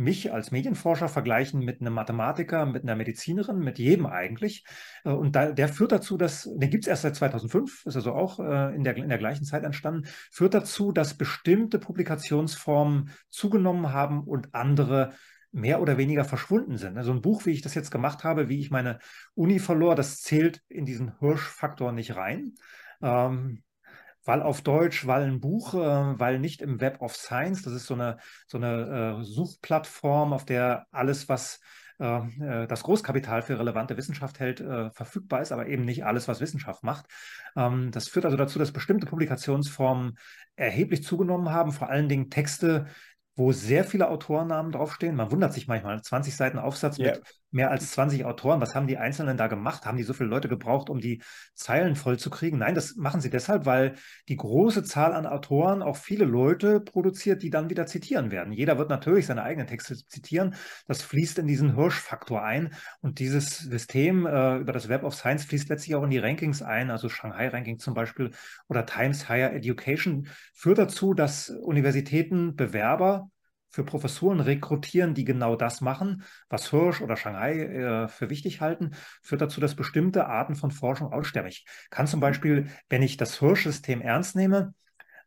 mich als Medienforscher vergleichen mit einem Mathematiker, mit einer Medizinerin, mit jedem eigentlich. Äh, und da, der führt dazu, dass, den gibt es erst seit 2005, ist also auch äh, in, der, in der gleichen Zeit entstanden, führt dazu, dass bestimmte Publikationsformen zugenommen haben und andere mehr oder weniger verschwunden sind. Also ein Buch, wie ich das jetzt gemacht habe, wie ich meine Uni verlor, das zählt in diesen Hirschfaktor nicht rein. Ähm, weil auf Deutsch, weil ein Buch, äh, weil nicht im Web of Science. Das ist so eine, so eine äh, Suchplattform, auf der alles, was äh, das Großkapital für relevante Wissenschaft hält, verfügbar ist, aber eben nicht alles, was Wissenschaft macht. Ähm, das führt also dazu, dass bestimmte Publikationsformen erheblich zugenommen haben, vor allen Dingen Texte, wo sehr viele Autorennamen draufstehen. Man wundert sich manchmal, 20 Seiten Aufsatz yeah. mit mehr als 20 Autoren. Was haben die Einzelnen da gemacht? Haben die so viele Leute gebraucht, um die Zeilen voll zu kriegen? Nein, das machen sie deshalb, weil die große Zahl an Autoren auch viele Leute produziert, die dann wieder zitieren werden. Jeder wird natürlich seine eigenen Texte zitieren. Das fließt in diesen Hirschfaktor ein. Und dieses System äh, über das Web of Science fließt letztlich auch in die Rankings ein, also Shanghai-Ranking zum Beispiel oder Times Higher Education, führt dazu, dass Universitäten Bewerber für Professuren rekrutieren, die genau das machen, was Hirsch oder Shanghai äh, für wichtig halten, führt dazu, dass bestimmte Arten von Forschung aussterben. Ich kann zum Beispiel, wenn ich das Hirsch-System ernst nehme,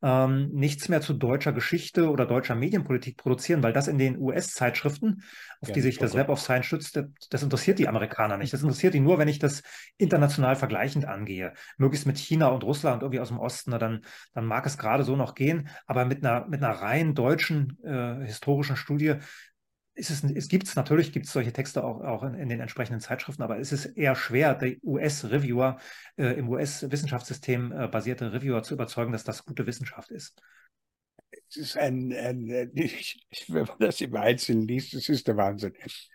ähm, nichts mehr zu deutscher Geschichte oder deutscher Medienpolitik produzieren, weil das in den US-Zeitschriften, auf ja, die sich das Web of Science schützt, das interessiert die Amerikaner nicht. Das interessiert die nur, wenn ich das international vergleichend angehe. Möglichst mit China und Russland irgendwie aus dem Osten, dann, dann mag es gerade so noch gehen, aber mit einer, mit einer rein deutschen äh, historischen Studie ist es, es gibt es natürlich, gibt es solche Texte auch, auch in, in, den entsprechenden Zeitschriften, aber es ist eher schwer, die US-Reviewer, äh, im US-Wissenschaftssystem äh, basierte Reviewer zu überzeugen, dass das gute Wissenschaft ist. Es ist ein, ein, *laughs* ich, wenn man das im Einzelnen liest, es ist der Wahnsinn.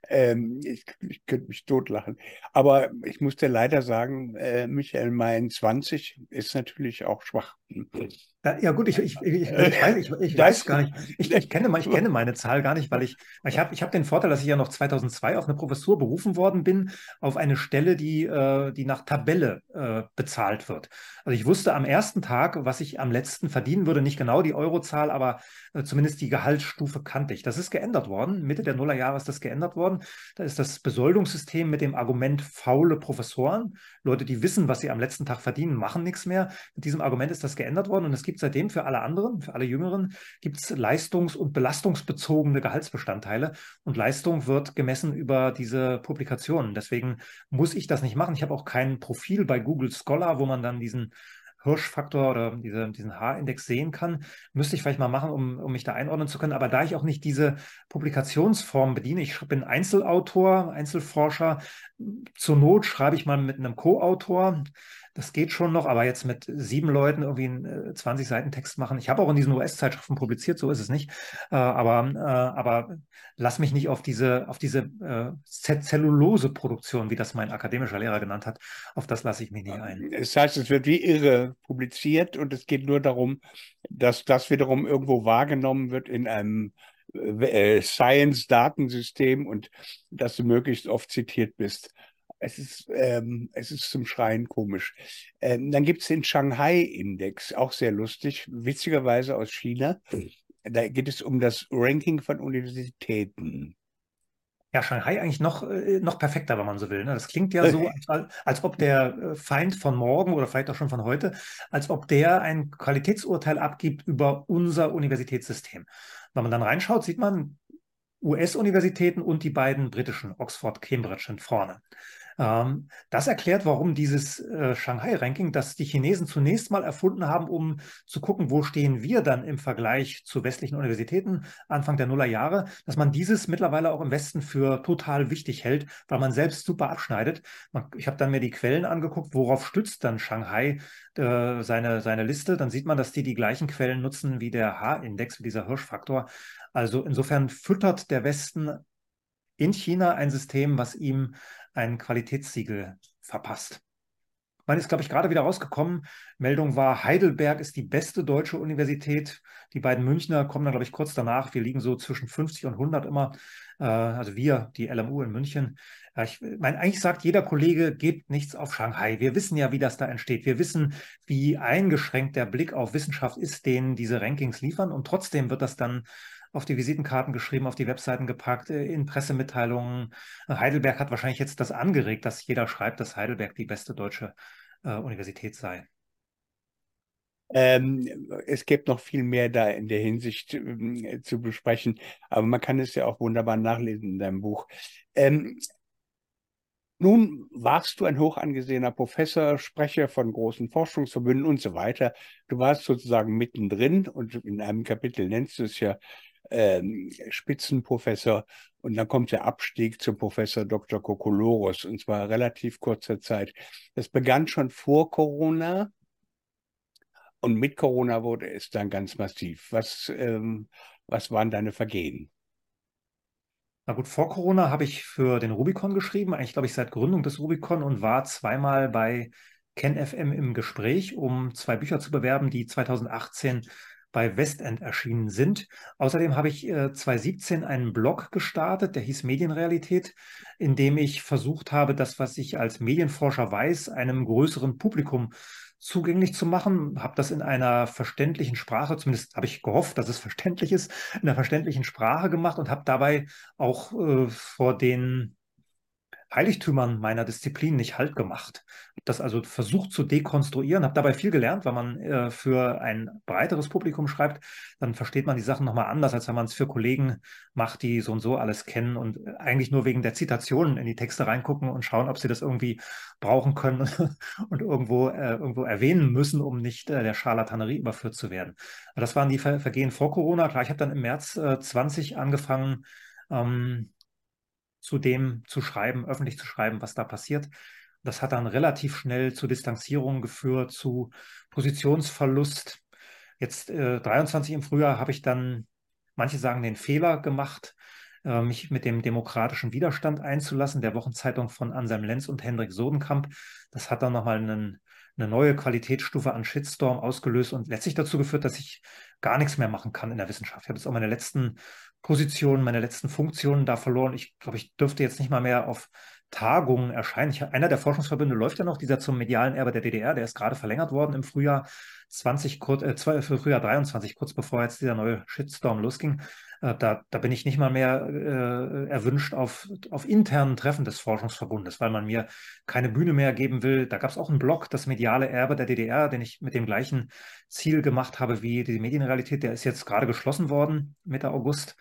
Ähm, ich, ich könnte mich totlachen. Aber ich muss dir leider sagen, äh, Michael Main 20 ist natürlich auch schwach. Ja, gut, ich, ich, ich, weiß, ich, weiß gar nicht. Ich, ich, kenne, ich kenne meine Zahl gar nicht, weil ich, ich habe ich hab den Vorteil, dass ich ja noch 2002 auf eine Professur berufen worden bin, auf eine Stelle, die, äh, die nach Tabelle äh, bezahlt wird. Also ich wusste am ersten Tag, was ich am letzten verdienen würde, nicht genau die Eurozahl, aber aber äh, zumindest die Gehaltsstufe kannte ich. Das ist geändert worden. Mitte der Nullerjahre ist das geändert worden. Da ist das Besoldungssystem mit dem Argument faule Professoren, Leute, die wissen, was sie am letzten Tag verdienen, machen nichts mehr. Mit diesem Argument ist das geändert worden und es gibt seitdem für alle anderen, für alle Jüngeren, gibt es leistungs- und belastungsbezogene Gehaltsbestandteile und Leistung wird gemessen über diese Publikationen. Deswegen muss ich das nicht machen. Ich habe auch kein Profil bei Google Scholar, wo man dann diesen Hirschfaktor oder diese, diesen H-Index sehen kann. Müsste ich vielleicht mal machen, um, um mich da einordnen zu können. Aber da ich auch nicht diese Publikationsform bediene, ich bin Einzelautor, Einzelforscher, zur Not schreibe ich mal mit einem Co-Autor. Das geht schon noch, aber jetzt mit sieben Leuten irgendwie einen 20 äh, Seiten Text machen. Ich habe auch in diesen US-Zeitschriften publiziert, so ist es nicht. Äh, aber, äh, aber lass mich nicht auf diese, auf diese Zellulose-Produktion, wie das mein akademischer Lehrer genannt hat, auf das lasse ich mich nicht ein. Das heißt, es wird wie irre publiziert und es geht nur darum, dass das wiederum irgendwo wahrgenommen wird in einem Science-Datensystem und dass du möglichst oft zitiert bist. Es ist, ähm, es ist zum Schreien komisch. Ähm, dann gibt es den Shanghai-Index, auch sehr lustig, witzigerweise aus China. Da geht es um das Ranking von Universitäten. Ja, Shanghai eigentlich noch, äh, noch perfekter, wenn man so will. Ne? Das klingt ja so, *laughs* als, als, ob der äh, Feind von morgen oder vielleicht auch schon von heute, als ob der ein Qualitätsurteil abgibt über unser Universitätssystem. Wenn man dann reinschaut, sieht man US-Universitäten und die beiden britischen, Oxford, Cambridge sind vorne. Ähm, das erklärt, warum dieses äh, Shanghai-Ranking, das die Chinesen zunächst mal erfunden haben, um zu gucken, wo stehen wir dann im Vergleich zu westlichen Universitäten Anfang der Nullerjahre, dass man dieses mittlerweile auch im Westen für total wichtig hält, weil man selbst super abschneidet. ich habe dann mir die Quellen angeguckt, worauf stützt dann Shanghai äh, seine, seine Liste. Dann sieht man, dass die die gleichen Quellen nutzen wie der H-Index, wie dieser Hirschfaktor. Also insofern füttert der Westen in China ein System, was ihm ein Qualitätssiegel verpasst. Man ist, glaube ich, gerade wieder rausgekommen. Meldung war, Heidelberg ist die beste deutsche Universität. Die beiden Münchner kommen dann, glaube ich, kurz danach. Wir liegen so zwischen 50 und 100 immer. Äh, also wir, die LMU in München. ich meine, eigentlich sagt jeder Kollege, gebt nichts auf Shanghai. Wir wissen ja, wie das da entsteht. Wir wissen, wie eingeschränkt der Blick auf Wissenschaft ist, den diese Rankings liefern. Und trotzdem wird das dann auf die Visitenkarten geschrieben, auf die Webseiten gepackt, äh, in Pressemitteilungen. Heidelberg hat wahrscheinlich jetzt das angeregt, dass jeder schreibt, dass Heidelberg die beste deutsche äh, Universität sei. Ähm, es gibt noch viel mehr da in der Hinsicht äh, zu besprechen, aber man kann es ja auch wunderbar nachlesen in deinem Buch. Ähm, nun warst du ein hoch angesehener Professor, Sprecher von großen Forschungsverbünden und so weiter. Du warst sozusagen mittendrin und in einem Kapitel nennst du es ja ähm, Spitzenprofessor und dann kommt der Abstieg zum Professor Dr. Kokolorus und zwar relativ kurzer Zeit. Das begann schon vor Corona und mit Corona wurde es dann ganz massiv. Was, ähm, was waren deine Vergehen? Na gut, vor Corona habe ich für den Rubicon geschrieben, eigentlich glaube ich seit Gründung des Rubicon und war zweimal bei KenFM im Gespräch, um zwei Bücher zu bewerben, die 2018 bei Westend erschienen sind. Außerdem habe ich äh, 2017 einen Blog gestartet, der hieß Medienrealität, in dem ich versucht habe, das, was ich als Medienforscher weiß, einem größeren Publikum zugänglich zu machen. Habe das in einer verständlichen Sprache, zumindest habe ich gehofft, dass es verständlich ist, in einer verständlichen Sprache gemacht und habe dabei auch äh, vor den Heiligtümern meiner Disziplin nicht Halt gemacht. Das also versucht zu dekonstruieren, habe dabei viel gelernt, weil man äh, für ein breiteres Publikum schreibt, dann versteht man die Sachen nochmal anders, als wenn man es für Kollegen macht, die so und so alles kennen und eigentlich nur wegen der Zitationen in die Texte reingucken und schauen, ob sie das irgendwie brauchen können *laughs* und irgendwo, äh, irgendwo erwähnen müssen, um nicht äh, der Scharlatanerie überführt zu werden. Das waren die Ver Vergehen vor Corona. Klar, ich habe dann im März 20 äh, angefangen, ähm, zu dem zu schreiben, öffentlich zu schreiben, was da passiert. Das hat dann relativ schnell zu Distanzierung geführt, zu Positionsverlust. Jetzt äh, 23 im Frühjahr habe ich dann, manche sagen, den Fehler gemacht, äh, mich mit dem demokratischen Widerstand einzulassen, der Wochenzeitung von Anselm Lenz und Hendrik Sodenkamp. Das hat dann nochmal einen, eine neue Qualitätsstufe an Shitstorm ausgelöst und letztlich dazu geführt, dass ich gar nichts mehr machen kann in der Wissenschaft. Ich habe jetzt auch meine letzten Positionen, meine letzten Funktionen da verloren. Ich glaube, ich dürfte jetzt nicht mal mehr auf Tagungen erscheinen. Ich, einer der Forschungsverbünde läuft ja noch, dieser zum medialen Erbe der DDR, der ist gerade verlängert worden im Frühjahr 20, äh, Frühjahr 23, kurz bevor jetzt dieser neue Shitstorm losging. Äh, da, da bin ich nicht mal mehr äh, erwünscht auf, auf internen Treffen des Forschungsverbundes, weil man mir keine Bühne mehr geben will. Da gab es auch einen Blog, das mediale Erbe der DDR, den ich mit dem gleichen Ziel gemacht habe wie die Medienrealität. Der ist jetzt gerade geschlossen worden, Mitte August,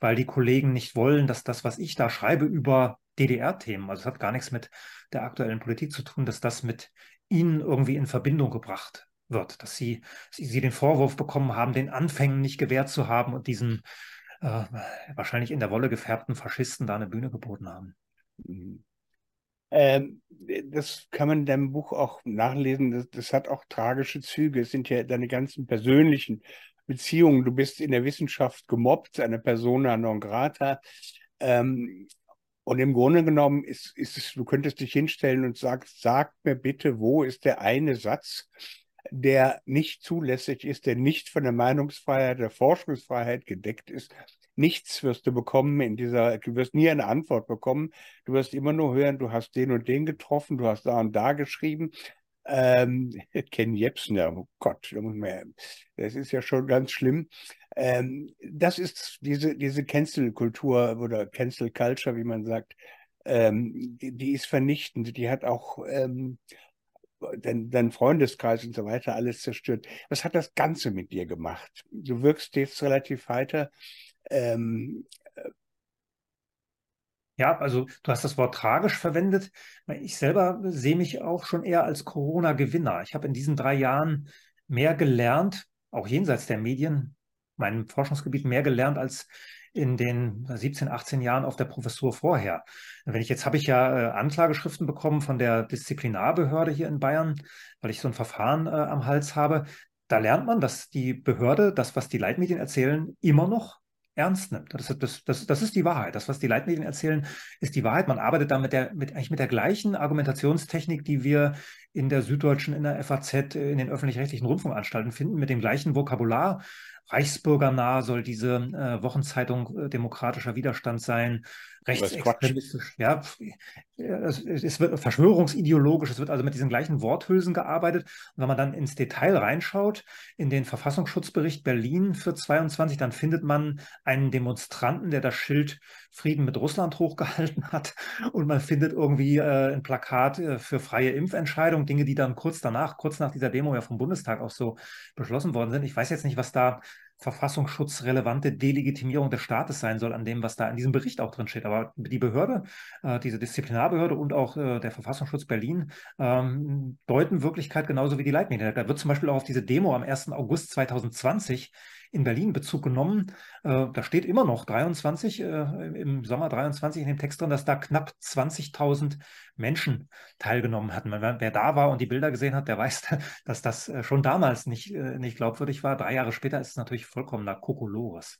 weil die Kollegen nicht wollen, dass das, was ich da schreibe über DDR-Themen, also es hat gar nichts mit der aktuellen Politik zu tun, dass das mit ihnen irgendwie in Verbindung gebracht wird, dass sie, sie den Vorwurf bekommen haben, den Anfängen nicht gewährt zu haben und diesen äh, wahrscheinlich in der Wolle gefärbten Faschisten da eine Bühne geboten haben. Mhm. Ähm, das kann man in deinem Buch auch nachlesen. Das, das, hat auch tragische Züge. Es sind ja deine ganzen persönlichen Beziehungen. Du bist in der Wissenschaft gemobbt, eine Persona non grata. Ähm, und im Grunde genommen ist, ist es, du könntest dich hinstellen und sagst, sag mir bitte, wo ist der eine Satz, der nicht zulässig ist, der nicht von der Meinungsfreiheit, der Forschungsfreiheit gedeckt ist. Nichts wirst du bekommen in dieser, du wirst nie eine Antwort bekommen. Du wirst immer nur hören, du hast den und den getroffen, du hast da und da geschrieben. Ähm, *laughs* Ken Jebsen, ja, oh Gott, das ist ja schon ganz schlimm. Ähm, das ist diese, diese Cancel-Kultur oder Cancel Culture, wie man sagt, ähm, die, die, ist vernichtend. Die hat auch ähm, dein, dein Freundeskreis und so weiter alles zerstört. Was hat das Ganze mit dir gemacht? Du wirkst jetzt relativ weiter. Ähm, äh ja, also du hast das Wort tragisch verwendet. Ich selber sehe mich auch schon eher als Corona-Gewinner. Ich habe in diesen drei Jahren mehr gelernt, auch jenseits der Medien, meinem Forschungsgebiet mehr gelernt als in den 17, 18 Jahren auf der Professur vorher. Wenn ich jetzt habe ich ja äh, Anklageschriften bekommen von der Disziplinarbehörde hier in Bayern, weil ich so ein Verfahren äh, am Hals habe. Da lernt man, dass die Behörde das, was die Leitmedien erzählen, immer noch ernst nimmt. Das, das, das, das ist die Wahrheit. Das, was die Leitmedien erzählen, ist die Wahrheit. Man arbeitet da mit der, mit, eigentlich mit der gleichen Argumentationstechnik, die wir in der Süddeutschen, in der FAZ, in den öffentlich-rechtlichen Rundfunkanstalten finden, mit dem gleichen Vokabular reichsbürgernah soll diese äh, Wochenzeitung äh, demokratischer Widerstand sein, rechtsextremistisch, ja, es, es, wird verschwörungsideologisch, es wird also mit diesen gleichen Worthülsen gearbeitet. Und wenn man dann ins Detail reinschaut, in den Verfassungsschutzbericht Berlin für 22, dann findet man einen Demonstranten, der das Schild Frieden mit Russland hochgehalten hat. Und man findet irgendwie äh, ein Plakat äh, für freie Impfentscheidung, Dinge, die dann kurz danach, kurz nach dieser Demo ja vom Bundestag auch so beschlossen worden sind. Ich weiß jetzt nicht, was da verfassungsschutzrelevante Delegitimierung des Staates sein soll an dem, was da in diesem Bericht auch drin steht. Aber die Behörde, äh, diese Disziplinarbehörde und auch äh, der Verfassungsschutz Berlin ähm, deuten Wirklichkeit genauso wie die Leitmedien. Da wird zum Beispiel auch auf diese Demo am 1. August 2020 in Berlin Bezug genommen. Äh, da steht immer noch 23, äh, im Sommer 23 in dem Text drin, dass da knapp 20.000 Menschen teilgenommen hatten. Wer, wer, da war und die Bilder gesehen hat, der weiß, *laughs* dass das äh, schon damals nicht, nicht glaubwürdig war. Drei Jahre später ist es natürlich vollkommener Kokolores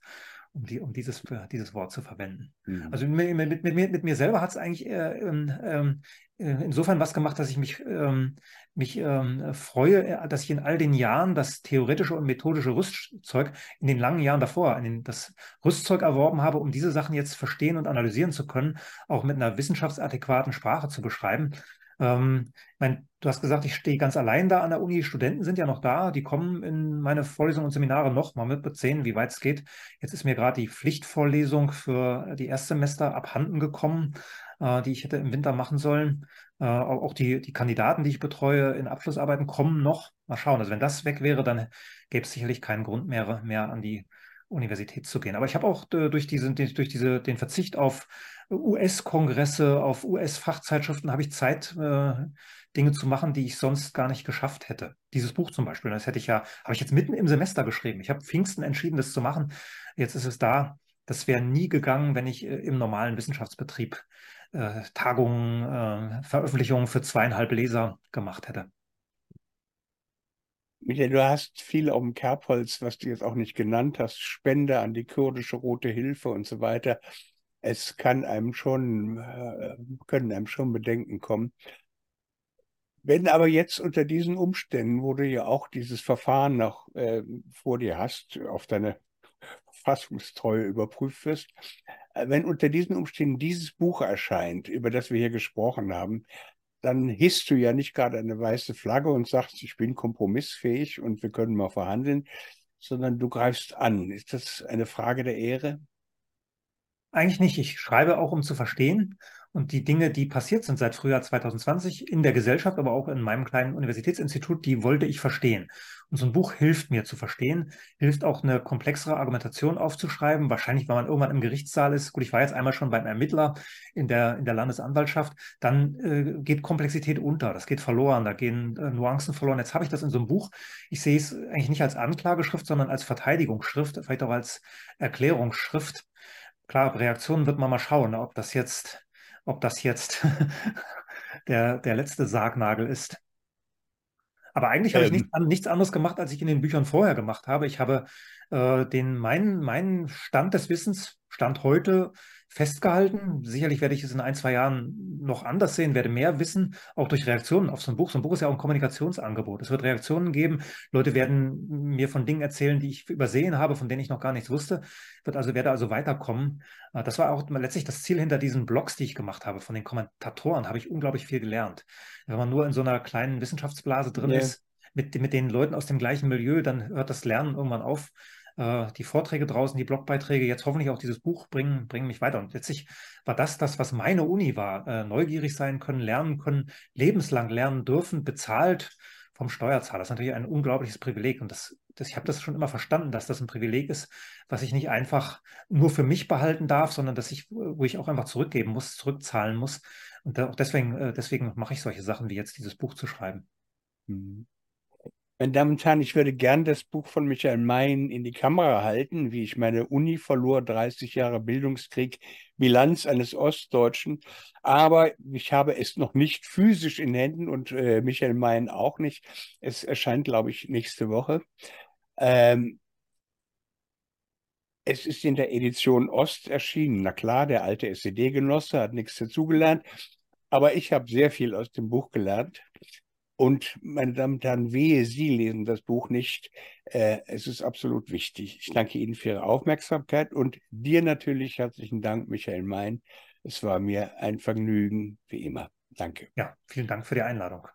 um, die, um dieses, dieses Wort zu verwenden. Mhm. Also mit, mit, mit, mit, mir selber hat es eigentlich äh, ähm, äh, insofern was gemacht, dass ich mich, ähm, mich ähm, freue, äh, dass ich in all den Jahren das theoretische und methodische Rüstzeug in den langen Jahren davor, den, das Rüstzeug erworben habe, um diese Sachen jetzt verstehen und analysieren zu können, auch mit einer wissenschaftsadäquaten Sprache zu beschreiben. Ähm, mein, du hast gesagt, ich stehe ganz allein da an der Uni. Studenten sind ja noch da, die kommen in meine Vorlesungen und Seminare noch. Man wird sehen, wie weit es geht. Jetzt ist mir gerade die Pflichtvorlesung für die Erstsemester abhanden gekommen, äh, die ich hätte im Winter machen sollen. Äh, auch die, die Kandidaten, die ich betreue in Abschlussarbeiten, kommen noch. Mal schauen. Also wenn das weg wäre, dann gäbe es sicherlich keinen Grund mehr, mehr an die Universität zu gehen. Aber ich habe auch äh, durch, diese, durch diese, den Verzicht auf US-Kongresse, auf US-Fachzeitschriften habe ich Zeit, äh, Dinge zu machen, die ich sonst gar nicht geschafft hätte. Dieses Buch zum Beispiel, das hätte ich ja, habe ich jetzt mitten im Semester geschrieben. Ich habe Pfingsten entschieden, das zu machen. Jetzt ist es da. Das wäre nie gegangen, wenn ich äh, im normalen Wissenschaftsbetrieb Tagungen, Veröffentlichungen für zweieinhalb Leser gemacht hätte. Michael, du hast viel auf dem Kerbholz, was du jetzt auch nicht genannt hast, Spende an die kurdische Rote Hilfe und so weiter. Es kann einem schon, äh, können einem schon Bedenken kommen. Wenn aber jetzt unter diesen Umständen, wo du ja auch dieses Verfahren noch äh, vor dir hast, auf deine Verfassungstreue überprüft wirst, Äh, wenn unter diesen Umständen dieses Buch erscheint, über das wir hier gesprochen haben, dann hisst du ja nicht gerade eine weiße Flagge und sagst, ich bin kompromissfähig und wir können mal verhandeln, sondern du greifst an. Ist das eine Frage der Ehre? Eigentlich nicht. Ich schreibe auch, um zu verstehen. Und die Dinge, die passiert sind seit Frühjahr 2020 in der Gesellschaft, aber auch in meinem kleinen Universitätsinstitut, die wollte ich verstehen. Und so ein Buch hilft mir zu verstehen, hilft auch eine komplexere Argumentation aufzuschreiben. Wahrscheinlich, wenn man irgendwann im Gerichtssaal ist. Gut, ich war jetzt einmal schon beim Ermittler in der, in der Landesanwaltschaft. Dann äh, geht Komplexität unter. Das geht verloren. Da gehen äh, Nuancen verloren. Jetzt habe ich das in so einem Buch. Ich sehe es eigentlich nicht als Anklageschrift, sondern als Verteidigungsschrift, vielleicht auch als Erklärungsschrift. Klar, Reaktionen wird man mal schauen, ob das jetzt ob das jetzt *laughs* der, der letzte Sargnagel ist. Aber eigentlich habe ähm. ich nichts, nichts, anderes gemacht, als ich in den Büchern vorher gemacht habe. Ich habe äh, den, meinen, meinen Stand des Wissens, Stand heute, festgehalten. Sicherlich werde ich es in ein, zwei Jahren noch anders sehen, werde mehr wissen, auch durch Reaktionen auf so ein Buch. So ein Buch ist ja auch ein Kommunikationsangebot. Es wird Reaktionen geben. Leute werden mir von Dingen erzählen, die ich übersehen habe, von denen ich noch gar nichts wusste. Wird also, werde also weiterkommen. Äh, das war auch letztlich das Ziel hinter diesen Blogs, die ich gemacht habe. Von den Kommentatoren habe ich unglaublich viel gelernt. Wenn man nur in so einer kleinen Wissenschaftsblase drin yeah. ist, mit, mit den Leuten aus dem gleichen Milieu, dann hört das Lernen irgendwann auf die Vorträge draußen, die Blogbeiträge, jetzt hoffentlich auch dieses Buch bringen, bringen mich weiter. Und letztlich war das das, was meine Uni war. Äh, neugierig sein können, lernen können, lebenslang lernen dürfen, bezahlt vom Steuerzahler. Das ist natürlich ein unglaubliches Privileg. Und das, das, ich habe das schon immer verstanden, dass das ein Privileg ist, was ich nicht einfach nur für mich behalten darf, sondern dass ich, wo ich auch einfach zurückgeben muss, zurückzahlen muss. Und auch deswegen, äh, deswegen mache ich solche Sachen wie jetzt dieses Buch zu schreiben. Mhm. Meine Damen und Herren, ich würde gern das Buch von Michael Mayen in die Kamera halten, wie ich meine Uni verlor, 30 Jahre Bildungskrieg, Bilanz eines Ostdeutschen. Aber ich habe es noch nicht physisch in Händen und äh, Michael Mayen auch nicht. Es erscheint, glaube ich, nächste Woche. Ähm, es ist in der Edition Ost erschienen. Na klar, der alte SED-Genosse hat nichts dazugelernt. Aber ich habe sehr viel aus dem Buch gelernt. Und meine Damen und Herren, wehe, Sie lesen das Buch nicht. Äh, es ist absolut wichtig. Ich danke Ihnen für Ihre Aufmerksamkeit und dir natürlich herzlichen Dank, Michael Mein. Es war mir ein Vergnügen, wie immer. Danke. Ja, vielen Dank für die Einladung.